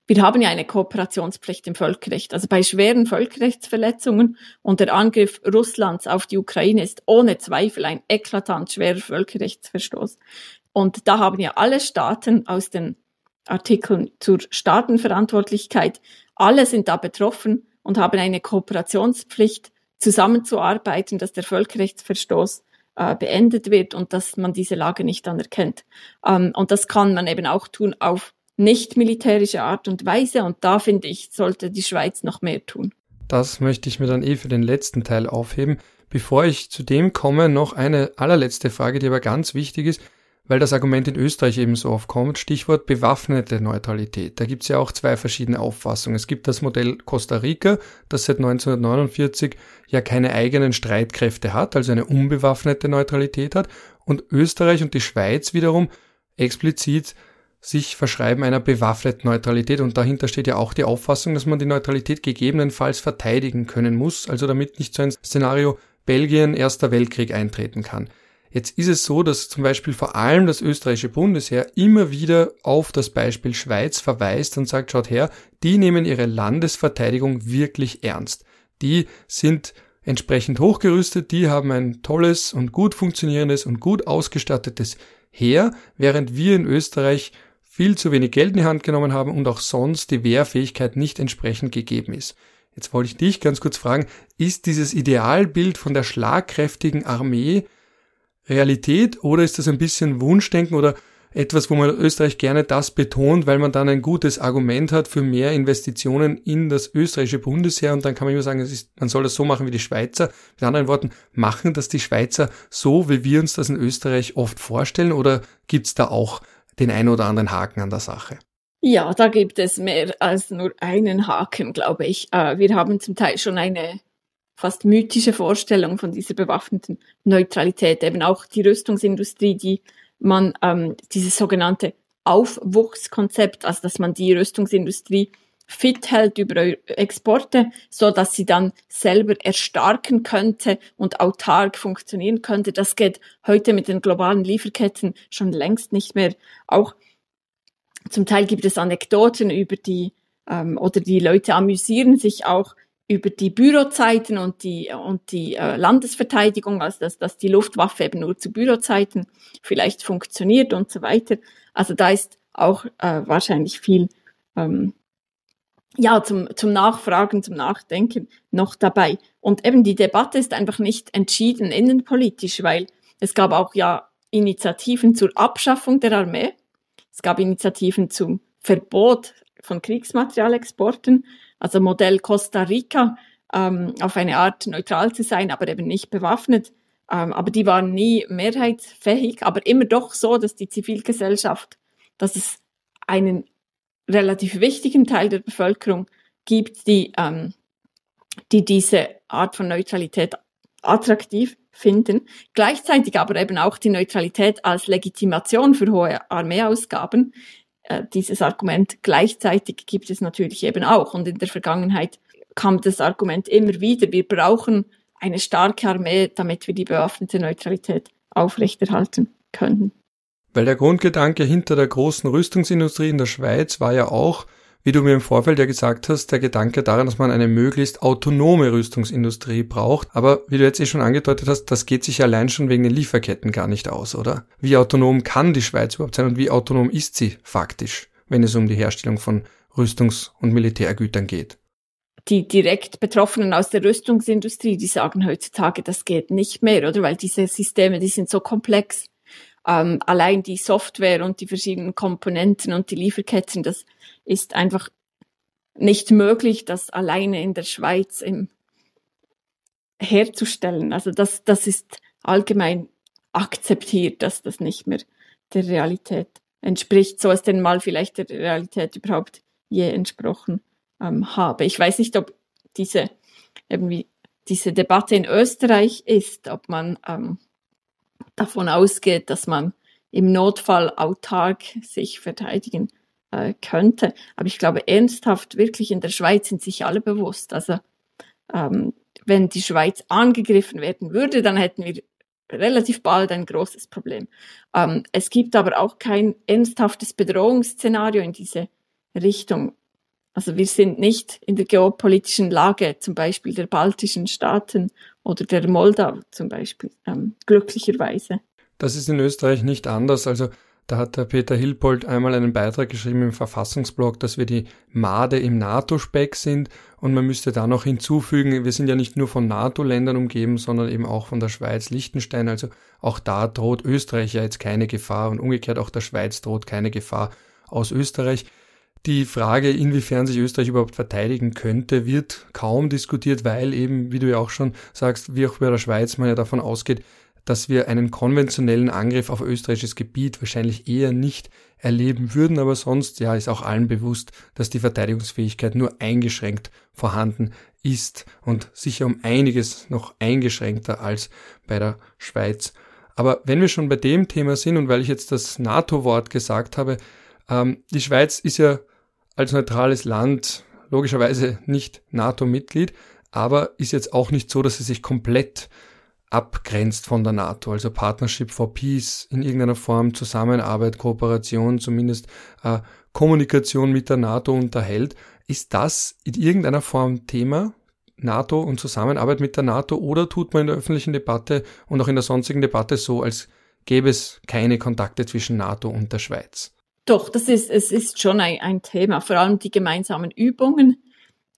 B: wir haben ja eine Kooperationspflicht im Völkerrecht. Also bei schweren Völkerrechtsverletzungen und der Angriff Russlands auf die Ukraine ist ohne Zweifel ein eklatant schwerer Völkerrechtsverstoß. Und da haben ja alle Staaten aus den Artikeln zur Staatenverantwortlichkeit, alle sind da betroffen und haben eine Kooperationspflicht zusammenzuarbeiten, dass der Völkerrechtsverstoß äh, beendet wird und dass man diese Lage nicht anerkennt. Ähm, und das kann man eben auch tun auf nicht militärische Art und Weise. Und da finde ich, sollte die Schweiz noch mehr tun.
A: Das möchte ich mir dann eh für den letzten Teil aufheben. Bevor ich zu dem komme, noch eine allerletzte Frage, die aber ganz wichtig ist weil das Argument in Österreich eben so oft kommt, Stichwort bewaffnete Neutralität. Da gibt es ja auch zwei verschiedene Auffassungen. Es gibt das Modell Costa Rica, das seit 1949 ja keine eigenen Streitkräfte hat, also eine unbewaffnete Neutralität hat, und Österreich und die Schweiz wiederum explizit sich verschreiben einer bewaffneten Neutralität und dahinter steht ja auch die Auffassung, dass man die Neutralität gegebenenfalls verteidigen können muss, also damit nicht so ein Szenario Belgien Erster Weltkrieg eintreten kann. Jetzt ist es so, dass zum Beispiel vor allem das österreichische Bundesheer immer wieder auf das Beispiel Schweiz verweist und sagt, schaut her, die nehmen ihre Landesverteidigung wirklich ernst. Die sind entsprechend hochgerüstet, die haben ein tolles und gut funktionierendes und gut ausgestattetes Heer, während wir in Österreich viel zu wenig Geld in die Hand genommen haben und auch sonst die Wehrfähigkeit nicht entsprechend gegeben ist. Jetzt wollte ich dich ganz kurz fragen, ist dieses Idealbild von der schlagkräftigen Armee Realität oder ist das ein bisschen Wunschdenken oder etwas, wo man Österreich gerne das betont, weil man dann ein gutes Argument hat für mehr Investitionen in das österreichische Bundesheer und dann kann man immer sagen, ist, man soll das so machen wie die Schweizer. Mit anderen Worten, machen das die Schweizer so, wie wir uns das in Österreich oft vorstellen oder gibt's da auch den ein oder anderen Haken an der Sache?
B: Ja, da gibt es mehr als nur einen Haken, glaube ich. Äh, wir haben zum Teil schon eine fast mythische Vorstellung von dieser bewaffneten Neutralität. Eben auch die Rüstungsindustrie, die man ähm, dieses sogenannte Aufwuchskonzept, also dass man die Rüstungsindustrie fit hält über Exporte, so dass sie dann selber erstarken könnte und autark funktionieren könnte. Das geht heute mit den globalen Lieferketten schon längst nicht mehr. Auch zum Teil gibt es Anekdoten über die ähm, oder die Leute amüsieren sich auch über die Bürozeiten und die, und die äh, Landesverteidigung, also dass, dass die Luftwaffe eben nur zu Bürozeiten vielleicht funktioniert und so weiter. Also da ist auch äh, wahrscheinlich viel, ähm, ja, zum, zum Nachfragen, zum Nachdenken noch dabei. Und eben die Debatte ist einfach nicht entschieden innenpolitisch, weil es gab auch ja Initiativen zur Abschaffung der Armee. Es gab Initiativen zum Verbot von Kriegsmaterialexporten, also Modell Costa Rica, ähm, auf eine Art neutral zu sein, aber eben nicht bewaffnet. Ähm, aber die waren nie mehrheitsfähig, aber immer doch so, dass die Zivilgesellschaft, dass es einen relativ wichtigen Teil der Bevölkerung gibt, die, ähm, die diese Art von Neutralität attraktiv finden. Gleichzeitig aber eben auch die Neutralität als Legitimation für hohe Armeeausgaben. Äh, dieses Argument gleichzeitig gibt es natürlich eben auch. Und in der Vergangenheit kam das Argument immer wieder, wir brauchen eine starke Armee, damit wir die bewaffnete Neutralität aufrechterhalten können.
A: Weil der Grundgedanke hinter der großen Rüstungsindustrie in der Schweiz war ja auch, wie du mir im Vorfeld ja gesagt hast, der Gedanke daran, dass man eine möglichst autonome Rüstungsindustrie braucht. Aber wie du jetzt eh schon angedeutet hast, das geht sich allein schon wegen den Lieferketten gar nicht aus, oder? Wie autonom kann die Schweiz überhaupt sein und wie autonom ist sie faktisch, wenn es um die Herstellung von Rüstungs- und Militärgütern geht?
B: die direkt Betroffenen aus der Rüstungsindustrie, die sagen heutzutage, das geht nicht mehr, oder? Weil diese Systeme, die sind so komplex ähm, allein die Software und die verschiedenen Komponenten und die Lieferketten, das ist einfach nicht möglich, das alleine in der Schweiz im, herzustellen. Also das, das ist allgemein akzeptiert, dass das nicht mehr der Realität entspricht, so es denn mal vielleicht der Realität überhaupt je entsprochen ähm, habe. Ich weiß nicht, ob diese irgendwie diese Debatte in Österreich ist, ob man ähm, davon ausgeht, dass man im Notfall autark sich verteidigen äh, könnte. Aber ich glaube ernsthaft, wirklich in der Schweiz sind sich alle bewusst. Also ähm, wenn die Schweiz angegriffen werden würde, dann hätten wir relativ bald ein großes Problem. Ähm, es gibt aber auch kein ernsthaftes Bedrohungsszenario in diese Richtung. Also wir sind nicht in der geopolitischen Lage, zum Beispiel der baltischen Staaten oder der Moldau zum Beispiel, ähm, glücklicherweise.
A: Das ist in Österreich nicht anders. Also da hat der Peter Hilpold einmal einen Beitrag geschrieben im Verfassungsblog, dass wir die Made im NATO-Speck sind und man müsste da noch hinzufügen, wir sind ja nicht nur von NATO-Ländern umgeben, sondern eben auch von der Schweiz, Liechtenstein, also auch da droht Österreich ja jetzt keine Gefahr und umgekehrt auch der Schweiz droht keine Gefahr aus Österreich. Die Frage, inwiefern sich Österreich überhaupt verteidigen könnte, wird kaum diskutiert, weil eben, wie du ja auch schon sagst, wie auch bei der Schweiz man ja davon ausgeht, dass wir einen konventionellen Angriff auf österreichisches Gebiet wahrscheinlich eher nicht erleben würden, aber sonst ja ist auch allen bewusst, dass die Verteidigungsfähigkeit nur eingeschränkt vorhanden ist und sicher um einiges noch eingeschränkter als bei der Schweiz. Aber wenn wir schon bei dem Thema sind und weil ich jetzt das NATO-Wort gesagt habe, ähm, die Schweiz ist ja als neutrales Land logischerweise nicht NATO-Mitglied, aber ist jetzt auch nicht so, dass sie sich komplett abgrenzt von der NATO, also Partnership for Peace in irgendeiner Form, Zusammenarbeit, Kooperation, zumindest äh, Kommunikation mit der NATO unterhält. Ist das in irgendeiner Form Thema, NATO und Zusammenarbeit mit der NATO, oder tut man in der öffentlichen Debatte und auch in der sonstigen Debatte so, als gäbe es keine Kontakte zwischen NATO und der Schweiz?
B: Doch, das ist, es ist schon ein, ein Thema, vor allem die gemeinsamen Übungen.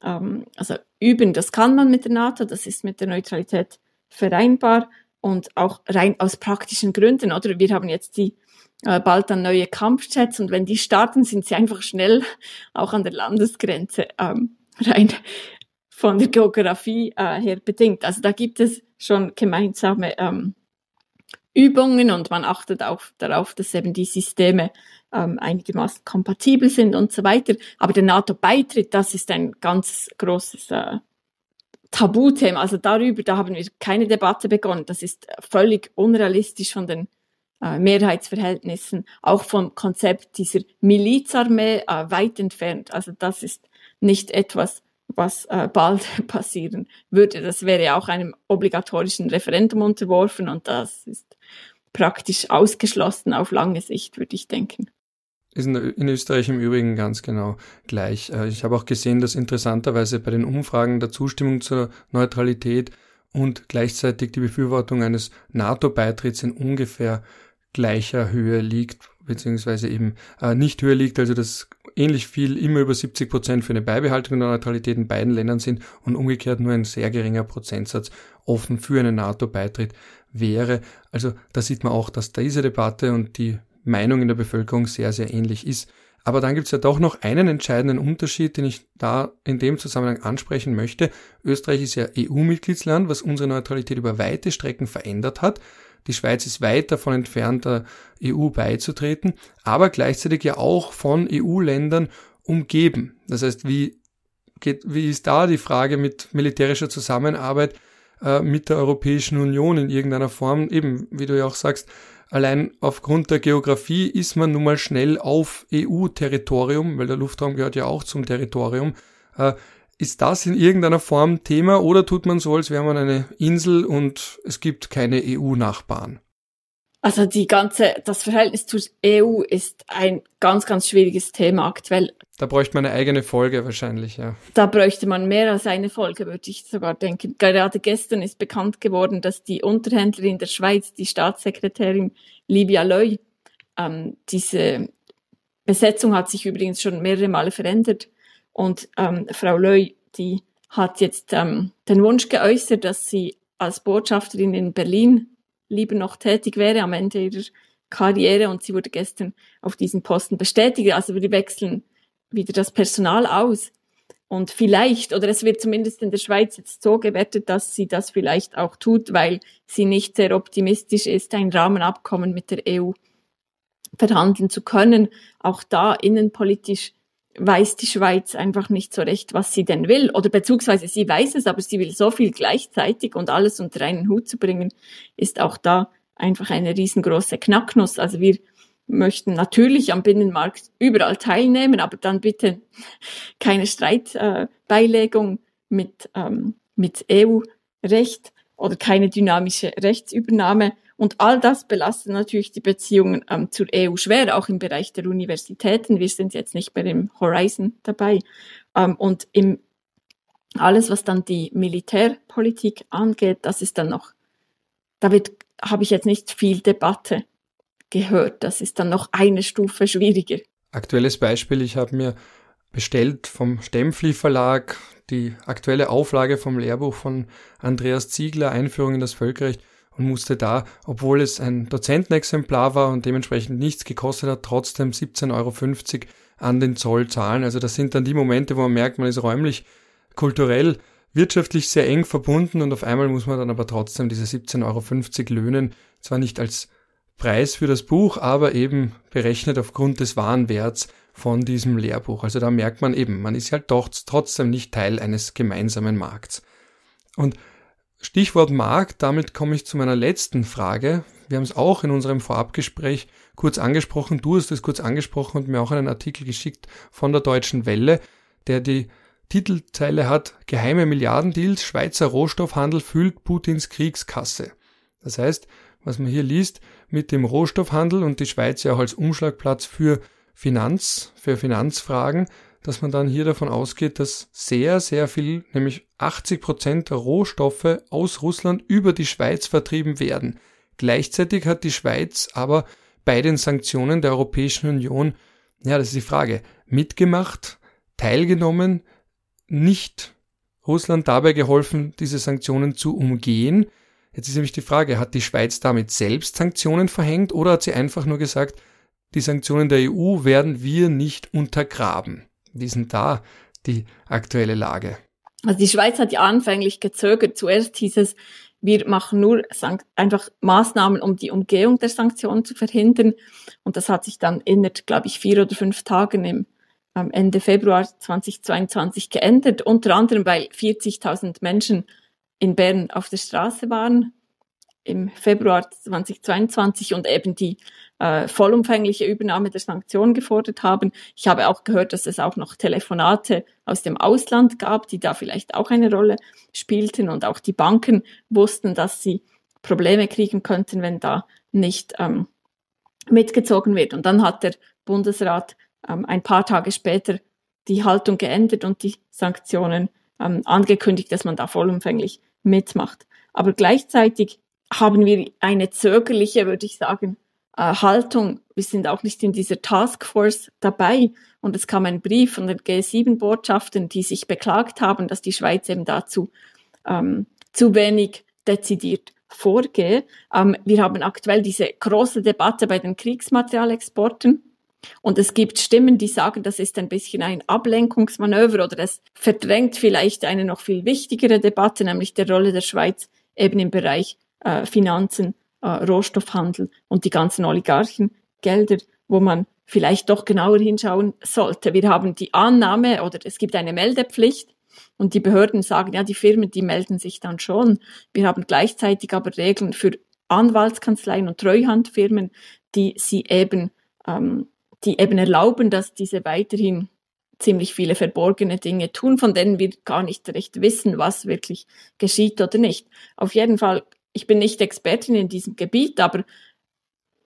B: Ähm, also üben, das kann man mit der NATO, das ist mit der Neutralität vereinbar und auch rein aus praktischen Gründen, oder? Wir haben jetzt die äh, bald dann neue Kampfjets und wenn die starten, sind sie einfach schnell auch an der Landesgrenze ähm, rein von der Geografie äh, her bedingt. Also da gibt es schon gemeinsame ähm, Übungen und man achtet auch darauf, dass eben die Systeme ähm, einigermaßen kompatibel sind und so weiter. Aber der NATO-Beitritt, das ist ein ganz großes äh, Tabuthema. Also darüber, da haben wir keine Debatte begonnen. Das ist völlig unrealistisch von den äh, Mehrheitsverhältnissen, auch vom Konzept dieser Milizarmee äh, weit entfernt. Also das ist nicht etwas, was äh, bald passieren würde. Das wäre auch einem obligatorischen Referendum unterworfen und das ist praktisch ausgeschlossen auf lange Sicht, würde ich denken.
A: Ist in Österreich im Übrigen ganz genau gleich. Äh, ich habe auch gesehen, dass interessanterweise bei den Umfragen der Zustimmung zur Neutralität und gleichzeitig die Befürwortung eines NATO-Beitritts in ungefähr gleicher Höhe liegt, beziehungsweise eben äh, nicht höher liegt, also dass ähnlich viel immer über 70 Prozent für eine Beibehaltung der Neutralität in beiden Ländern sind und umgekehrt nur ein sehr geringer Prozentsatz offen für einen NATO-Beitritt wäre. Also da sieht man auch, dass diese Debatte und die Meinung in der Bevölkerung sehr, sehr ähnlich ist. Aber dann gibt es ja doch noch einen entscheidenden Unterschied, den ich da in dem Zusammenhang ansprechen möchte. Österreich ist ja EU-Mitgliedsland, was unsere Neutralität über weite Strecken verändert hat. Die Schweiz ist weit davon entfernt, der EU beizutreten, aber gleichzeitig ja auch von EU-Ländern umgeben. Das heißt, wie, geht, wie ist da die Frage mit militärischer Zusammenarbeit äh, mit der Europäischen Union in irgendeiner Form? Eben, wie du ja auch sagst, allein aufgrund der Geografie ist man nun mal schnell auf EU-Territorium, weil der Luftraum gehört ja auch zum Territorium. Äh, ist das in irgendeiner Form Thema oder tut man so, als wäre man eine Insel und es gibt keine EU-Nachbarn?
B: Also die ganze, das Verhältnis zur EU ist ein ganz, ganz schwieriges Thema aktuell.
A: Da bräuchte man eine eigene Folge wahrscheinlich, ja.
B: Da bräuchte man mehr als eine Folge, würde ich sogar denken. Gerade gestern ist bekannt geworden, dass die Unterhändlerin der Schweiz, die Staatssekretärin Livia Loy, ähm, diese Besetzung hat sich übrigens schon mehrere Male verändert. Und ähm, Frau Loy, die hat jetzt ähm, den Wunsch geäußert, dass sie als Botschafterin in Berlin lieber noch tätig wäre am Ende ihrer Karriere und sie wurde gestern auf diesen Posten bestätigt. Also wir wechseln wieder das Personal aus. Und vielleicht, oder es wird zumindest in der Schweiz jetzt so gewertet, dass sie das vielleicht auch tut, weil sie nicht sehr optimistisch ist, ein Rahmenabkommen mit der EU verhandeln zu können. Auch da innenpolitisch weiß die Schweiz einfach nicht so recht, was sie denn will. Oder beziehungsweise sie weiß es, aber sie will so viel gleichzeitig und alles unter einen Hut zu bringen, ist auch da einfach eine riesengroße Knacknuss. Also wir möchten natürlich am Binnenmarkt überall teilnehmen, aber dann bitte keine Streitbeilegung mit, ähm, mit EU-Recht oder keine dynamische Rechtsübernahme. Und all das belastet natürlich die Beziehungen ähm, zur EU schwer, auch im Bereich der Universitäten. Wir sind jetzt nicht mehr im Horizon dabei. Ähm, und im, alles, was dann die Militärpolitik angeht, das ist dann noch, da habe ich jetzt nicht viel Debatte gehört. Das ist dann noch eine Stufe schwieriger.
A: Aktuelles Beispiel, ich habe mir bestellt vom Stempfli Verlag die aktuelle Auflage vom Lehrbuch von Andreas Ziegler, Einführung in das Völkerrecht und musste da, obwohl es ein Dozentenexemplar war und dementsprechend nichts gekostet hat, trotzdem 17,50 Euro an den Zoll zahlen. Also das sind dann die Momente, wo man merkt, man ist räumlich, kulturell, wirtschaftlich sehr eng verbunden und auf einmal muss man dann aber trotzdem diese 17,50 Euro löhnen. Zwar nicht als Preis für das Buch, aber eben berechnet aufgrund des Warenwerts von diesem Lehrbuch. Also da merkt man eben, man ist halt doch trotzdem nicht Teil eines gemeinsamen Markts. Und Stichwort Markt, damit komme ich zu meiner letzten Frage. Wir haben es auch in unserem Vorabgespräch kurz angesprochen. Du hast es kurz angesprochen und mir auch einen Artikel geschickt von der Deutschen Welle, der die Titelzeile hat Geheime Milliardendeals, Schweizer Rohstoffhandel füllt Putins Kriegskasse. Das heißt, was man hier liest, mit dem Rohstoffhandel und die Schweiz ja auch als Umschlagplatz für Finanz, für Finanzfragen, dass man dann hier davon ausgeht, dass sehr, sehr viel, nämlich 80 Prozent der Rohstoffe aus Russland über die Schweiz vertrieben werden. Gleichzeitig hat die Schweiz aber bei den Sanktionen der Europäischen Union, ja, das ist die Frage, mitgemacht, teilgenommen, nicht Russland dabei geholfen, diese Sanktionen zu umgehen. Jetzt ist nämlich die Frage, hat die Schweiz damit selbst Sanktionen verhängt oder hat sie einfach nur gesagt, die Sanktionen der EU werden wir nicht untergraben? Wie ist denn da die aktuelle Lage?
B: Also die Schweiz hat ja anfänglich gezögert. Zuerst hieß es, wir machen nur einfach Maßnahmen, um die Umgehung der Sanktionen zu verhindern. Und das hat sich dann innerhalb, glaube ich, vier oder fünf Tagen im Ende Februar 2022 geändert, unter anderem weil 40.000 Menschen in Bern auf der Straße waren im Februar 2022 und eben die äh, vollumfängliche Übernahme der Sanktionen gefordert haben. Ich habe auch gehört, dass es auch noch Telefonate aus dem Ausland gab, die da vielleicht auch eine Rolle spielten und auch die Banken wussten, dass sie Probleme kriegen könnten, wenn da nicht ähm, mitgezogen wird. Und dann hat der Bundesrat ähm, ein paar Tage später die Haltung geändert und die Sanktionen ähm, angekündigt, dass man da vollumfänglich mitmacht. Aber gleichzeitig haben wir eine zögerliche, würde ich sagen, äh, Haltung. Wir sind auch nicht in dieser Taskforce dabei. Und es kam ein Brief von den G7-Botschaften, die sich beklagt haben, dass die Schweiz eben dazu ähm, zu wenig dezidiert vorgehe. Ähm, wir haben aktuell diese große Debatte bei den Kriegsmaterialexporten. Und es gibt Stimmen, die sagen, das ist ein bisschen ein Ablenkungsmanöver oder es verdrängt vielleicht eine noch viel wichtigere Debatte, nämlich der Rolle der Schweiz eben im Bereich äh, Finanzen, äh, Rohstoffhandel und die ganzen Oligarchengelder, wo man vielleicht doch genauer hinschauen sollte. Wir haben die Annahme oder es gibt eine Meldepflicht und die Behörden sagen, ja, die Firmen, die melden sich dann schon. Wir haben gleichzeitig aber Regeln für Anwaltskanzleien und Treuhandfirmen, die sie eben, ähm, die eben erlauben, dass diese weiterhin ziemlich viele verborgene Dinge tun, von denen wir gar nicht recht wissen, was wirklich geschieht oder nicht. Auf jeden Fall, ich bin nicht Expertin in diesem Gebiet, aber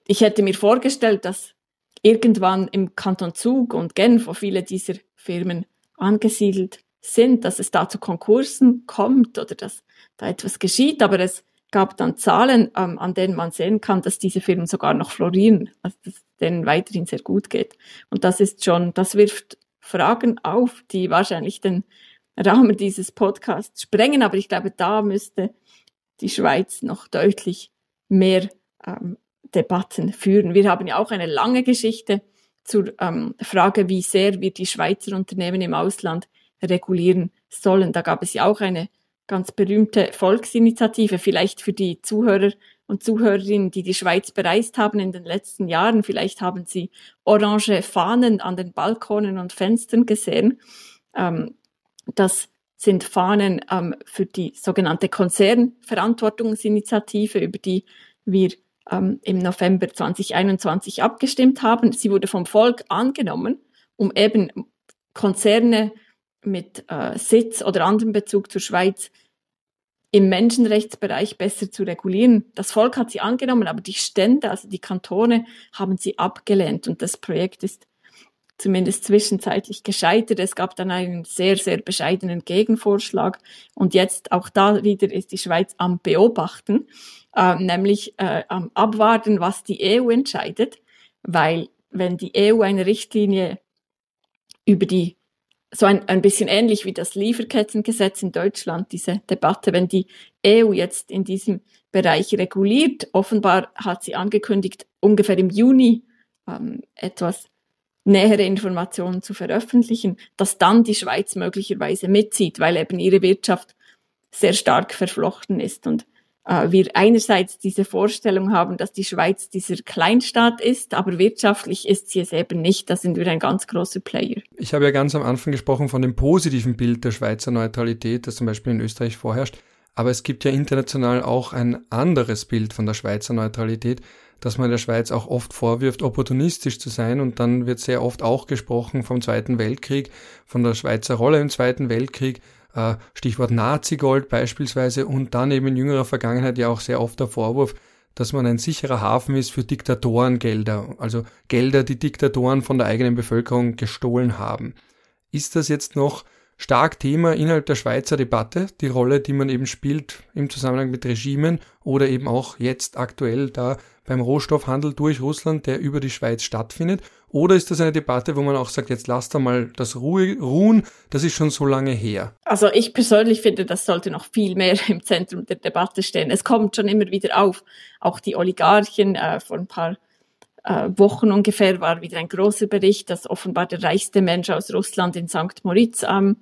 B: ich hätte mir vorgestellt, dass irgendwann im Kanton Zug und Genf, wo viele dieser Firmen angesiedelt sind, dass es da zu Konkursen kommt oder dass da etwas geschieht, aber es gab dann Zahlen, ähm, an denen man sehen kann, dass diese Firmen sogar noch florieren, also dass es denen weiterhin sehr gut geht. Und das ist schon, das wirft Fragen auf, die wahrscheinlich den Rahmen dieses Podcasts sprengen, aber ich glaube, da müsste die Schweiz noch deutlich mehr ähm, Debatten führen. Wir haben ja auch eine lange Geschichte zur ähm, Frage, wie sehr wir die Schweizer Unternehmen im Ausland regulieren sollen. Da gab es ja auch eine ganz berühmte Volksinitiative, vielleicht für die Zuhörer und Zuhörerinnen, die die Schweiz bereist haben in den letzten Jahren. Vielleicht haben sie orange Fahnen an den Balkonen und Fenstern gesehen. Ähm, das sind Fahnen ähm, für die sogenannte Konzernverantwortungsinitiative, über die wir ähm, im November 2021 abgestimmt haben. Sie wurde vom Volk angenommen, um eben Konzerne mit äh, Sitz oder anderem Bezug zur Schweiz im Menschenrechtsbereich besser zu regulieren. Das Volk hat sie angenommen, aber die Stände, also die Kantone, haben sie abgelehnt und das Projekt ist zumindest zwischenzeitlich gescheitert. Es gab dann einen sehr, sehr bescheidenen Gegenvorschlag und jetzt auch da wieder ist die Schweiz am Beobachten, äh, nämlich äh, am Abwarten, was die EU entscheidet, weil wenn die EU eine Richtlinie über die so ein, ein bisschen ähnlich wie das Lieferkettengesetz in Deutschland, diese Debatte, wenn die EU jetzt in diesem Bereich reguliert. Offenbar hat sie angekündigt, ungefähr im Juni ähm, etwas nähere Informationen zu veröffentlichen, dass dann die Schweiz möglicherweise mitzieht, weil eben ihre Wirtschaft sehr stark verflochten ist. Und wir einerseits diese Vorstellung haben, dass die Schweiz dieser Kleinstaat ist, aber wirtschaftlich ist sie es eben nicht. Da sind wir ein ganz großer Player.
A: Ich habe ja ganz am Anfang gesprochen von dem positiven Bild der Schweizer Neutralität, das zum Beispiel in Österreich vorherrscht. Aber es gibt ja international auch ein anderes Bild von der Schweizer Neutralität, dass man der Schweiz auch oft vorwirft, opportunistisch zu sein. Und dann wird sehr oft auch gesprochen vom Zweiten Weltkrieg, von der Schweizer Rolle im Zweiten Weltkrieg, äh, Stichwort Nazi-Gold beispielsweise und dann eben in jüngerer Vergangenheit ja auch sehr oft der Vorwurf, dass man ein sicherer Hafen ist für Diktatorengelder, also Gelder, die Diktatoren von der eigenen Bevölkerung gestohlen haben. Ist das jetzt noch stark Thema innerhalb der Schweizer Debatte, die Rolle, die man eben spielt im Zusammenhang mit Regimen oder eben auch jetzt aktuell da beim Rohstoffhandel durch Russland, der über die Schweiz stattfindet? Oder ist das eine Debatte, wo man auch sagt, jetzt lasst da mal das Ruhe ruhen, das ist schon so lange her?
B: Also ich persönlich finde, das sollte noch viel mehr im Zentrum der Debatte stehen. Es kommt schon immer wieder auf. Auch die Oligarchen äh, vor ein paar äh, Wochen ungefähr war wieder ein großer Bericht, dass offenbar der reichste Mensch aus Russland in St. Moritz ähm,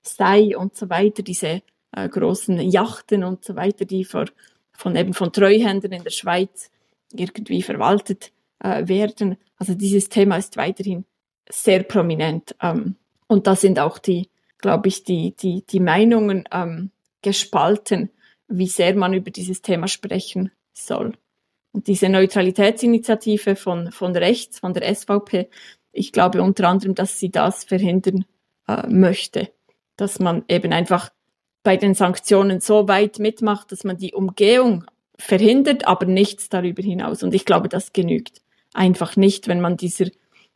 B: sei und so weiter, diese äh, großen Yachten und so weiter, die vor, von eben von Treuhändern in der Schweiz irgendwie verwaltet äh, werden. Also dieses Thema ist weiterhin sehr prominent. Ähm, und da sind auch die, glaube ich, die, die, die Meinungen ähm, gespalten, wie sehr man über dieses Thema sprechen soll. Und diese Neutralitätsinitiative von, von rechts, von der SVP, ich glaube unter anderem, dass sie das verhindern äh, möchte, dass man eben einfach bei den Sanktionen so weit mitmacht, dass man die Umgehung verhindert, aber nichts darüber hinaus. Und ich glaube, das genügt einfach nicht, wenn man dieser,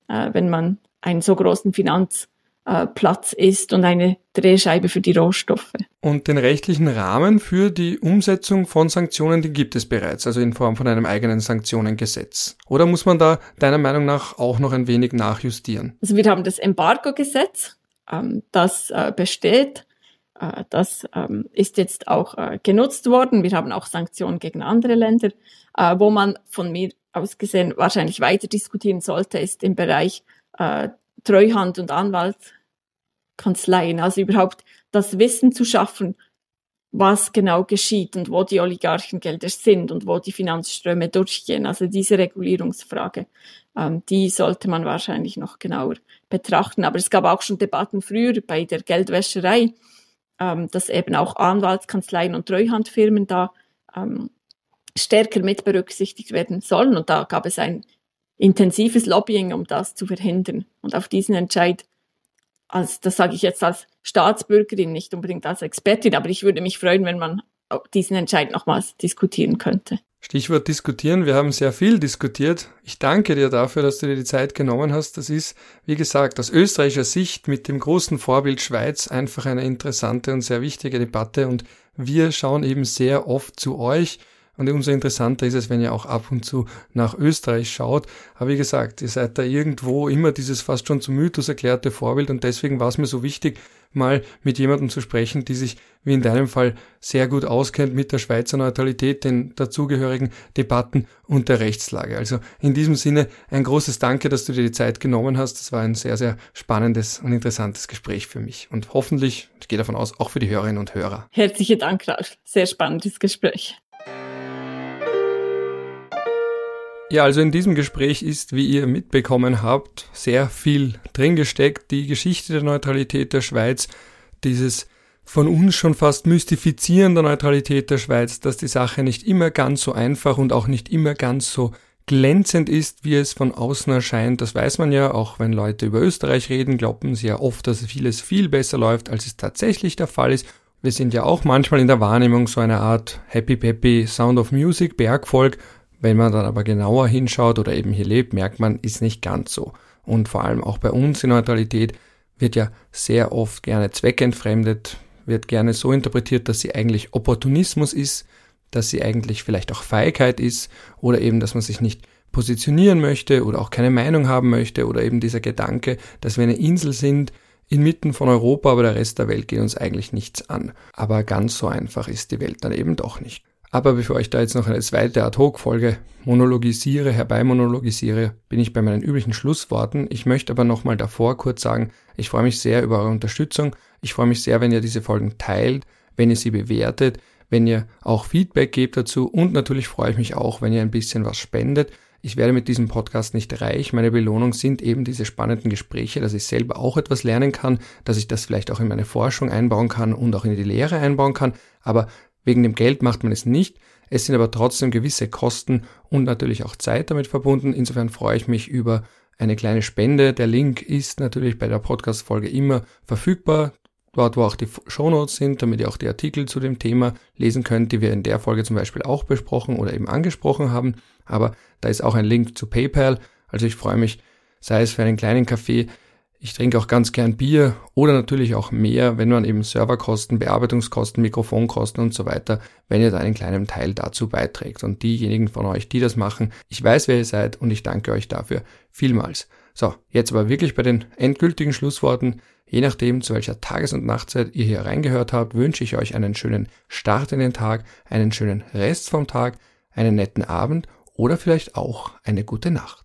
B: äh, wenn man einen so großen Finanzmarkt äh, ist und eine Drehscheibe für die Rohstoffe.
A: Und den rechtlichen Rahmen für die Umsetzung von Sanktionen, die gibt es bereits, also in Form von einem eigenen Sanktionengesetz. Oder muss man da deiner Meinung nach auch noch ein wenig nachjustieren?
B: Also wir haben das Embargo-Gesetz, ähm, das äh, besteht. Äh, das ähm, ist jetzt auch äh, genutzt worden. Wir haben auch Sanktionen gegen andere Länder. Äh, wo man von mir aus gesehen wahrscheinlich weiter diskutieren sollte, ist im Bereich äh, Treuhand und Anwaltskanzleien. Also überhaupt das Wissen zu schaffen, was genau geschieht und wo die Oligarchengelder sind und wo die Finanzströme durchgehen. Also diese Regulierungsfrage, ähm, die sollte man wahrscheinlich noch genauer betrachten. Aber es gab auch schon Debatten früher bei der Geldwäscherei, ähm, dass eben auch Anwaltskanzleien und Treuhandfirmen da ähm, stärker mit berücksichtigt werden sollen. Und da gab es ein intensives Lobbying, um das zu verhindern. Und auf diesen Entscheid, als, das sage ich jetzt als Staatsbürgerin, nicht unbedingt als Expertin, aber ich würde mich freuen, wenn man diesen Entscheid nochmals diskutieren könnte.
A: Stichwort diskutieren. Wir haben sehr viel diskutiert. Ich danke dir dafür, dass du dir die Zeit genommen hast. Das ist, wie gesagt, aus österreichischer Sicht mit dem großen Vorbild Schweiz einfach eine interessante und sehr wichtige Debatte und wir schauen eben sehr oft zu euch und umso interessanter ist es, wenn ihr auch ab und zu nach Österreich schaut. Aber wie gesagt, ihr seid da irgendwo immer dieses fast schon zum Mythos erklärte Vorbild und deswegen war es mir so wichtig, mal mit jemandem zu sprechen, die sich, wie in deinem Fall, sehr gut auskennt mit der Schweizer Neutralität, den dazugehörigen Debatten und der Rechtslage. Also in diesem Sinne ein großes Danke, dass du dir die Zeit genommen hast. Das war ein sehr, sehr spannendes und interessantes Gespräch für mich und hoffentlich, ich gehe davon aus, auch für die Hörerinnen und Hörer.
B: Herzlichen Dank, Ralf. Sehr spannendes Gespräch.
A: Ja, also in diesem Gespräch ist, wie ihr mitbekommen habt, sehr viel drin gesteckt. Die Geschichte der Neutralität der Schweiz, dieses von uns schon fast mystifizieren der Neutralität der Schweiz, dass die Sache nicht immer ganz so einfach und auch nicht immer ganz so glänzend ist, wie es von außen erscheint. Das weiß man ja, auch wenn Leute über Österreich reden, glauben sie ja oft, dass vieles viel besser läuft, als es tatsächlich der Fall ist. Wir sind ja auch manchmal in der Wahrnehmung so eine Art Happy Peppy Sound of Music, Bergvolk, wenn man dann aber genauer hinschaut oder eben hier lebt, merkt man, ist nicht ganz so. Und vor allem auch bei uns in Neutralität wird ja sehr oft gerne zweckentfremdet, wird gerne so interpretiert, dass sie eigentlich Opportunismus ist, dass sie eigentlich vielleicht auch Feigheit ist oder eben, dass man sich nicht positionieren möchte oder auch keine Meinung haben möchte oder eben dieser Gedanke, dass wir eine Insel sind inmitten von Europa, aber der Rest der Welt geht uns eigentlich nichts an. Aber ganz so einfach ist die Welt dann eben doch nicht. Aber bevor ich da jetzt noch eine zweite Ad-Hoc-Folge monologisiere, herbeimonologisiere, bin ich bei meinen üblichen Schlussworten. Ich möchte aber nochmal davor kurz sagen, ich freue mich sehr über eure Unterstützung. Ich freue mich sehr, wenn ihr diese Folgen teilt, wenn ihr sie bewertet, wenn ihr auch Feedback gebt dazu und natürlich freue ich mich auch, wenn ihr ein bisschen was spendet. Ich werde mit diesem Podcast nicht reich. Meine Belohnung sind eben diese spannenden Gespräche, dass ich selber auch etwas lernen kann, dass ich das vielleicht auch in meine Forschung einbauen kann und auch in die Lehre einbauen kann. Aber Wegen dem Geld macht man es nicht. Es sind aber trotzdem gewisse Kosten und natürlich auch Zeit damit verbunden. Insofern freue ich mich über eine kleine Spende. Der Link ist natürlich bei der Podcast-Folge immer verfügbar. Dort, wo auch die Shownotes sind, damit ihr auch die Artikel zu dem Thema lesen könnt, die wir in der Folge zum Beispiel auch besprochen oder eben angesprochen haben. Aber da ist auch ein Link zu PayPal. Also ich freue mich, sei es für einen kleinen Kaffee, ich trinke auch ganz gern Bier oder natürlich auch mehr, wenn man eben Serverkosten, Bearbeitungskosten, Mikrofonkosten und so weiter, wenn ihr da einen kleinen Teil dazu beiträgt. Und diejenigen von euch, die das machen, ich weiß, wer ihr seid und ich danke euch dafür vielmals. So, jetzt aber wirklich bei den endgültigen Schlussworten. Je nachdem, zu welcher Tages- und Nachtzeit ihr hier reingehört habt, wünsche ich euch einen schönen Start in den Tag, einen schönen Rest vom Tag, einen netten Abend oder vielleicht auch eine gute Nacht.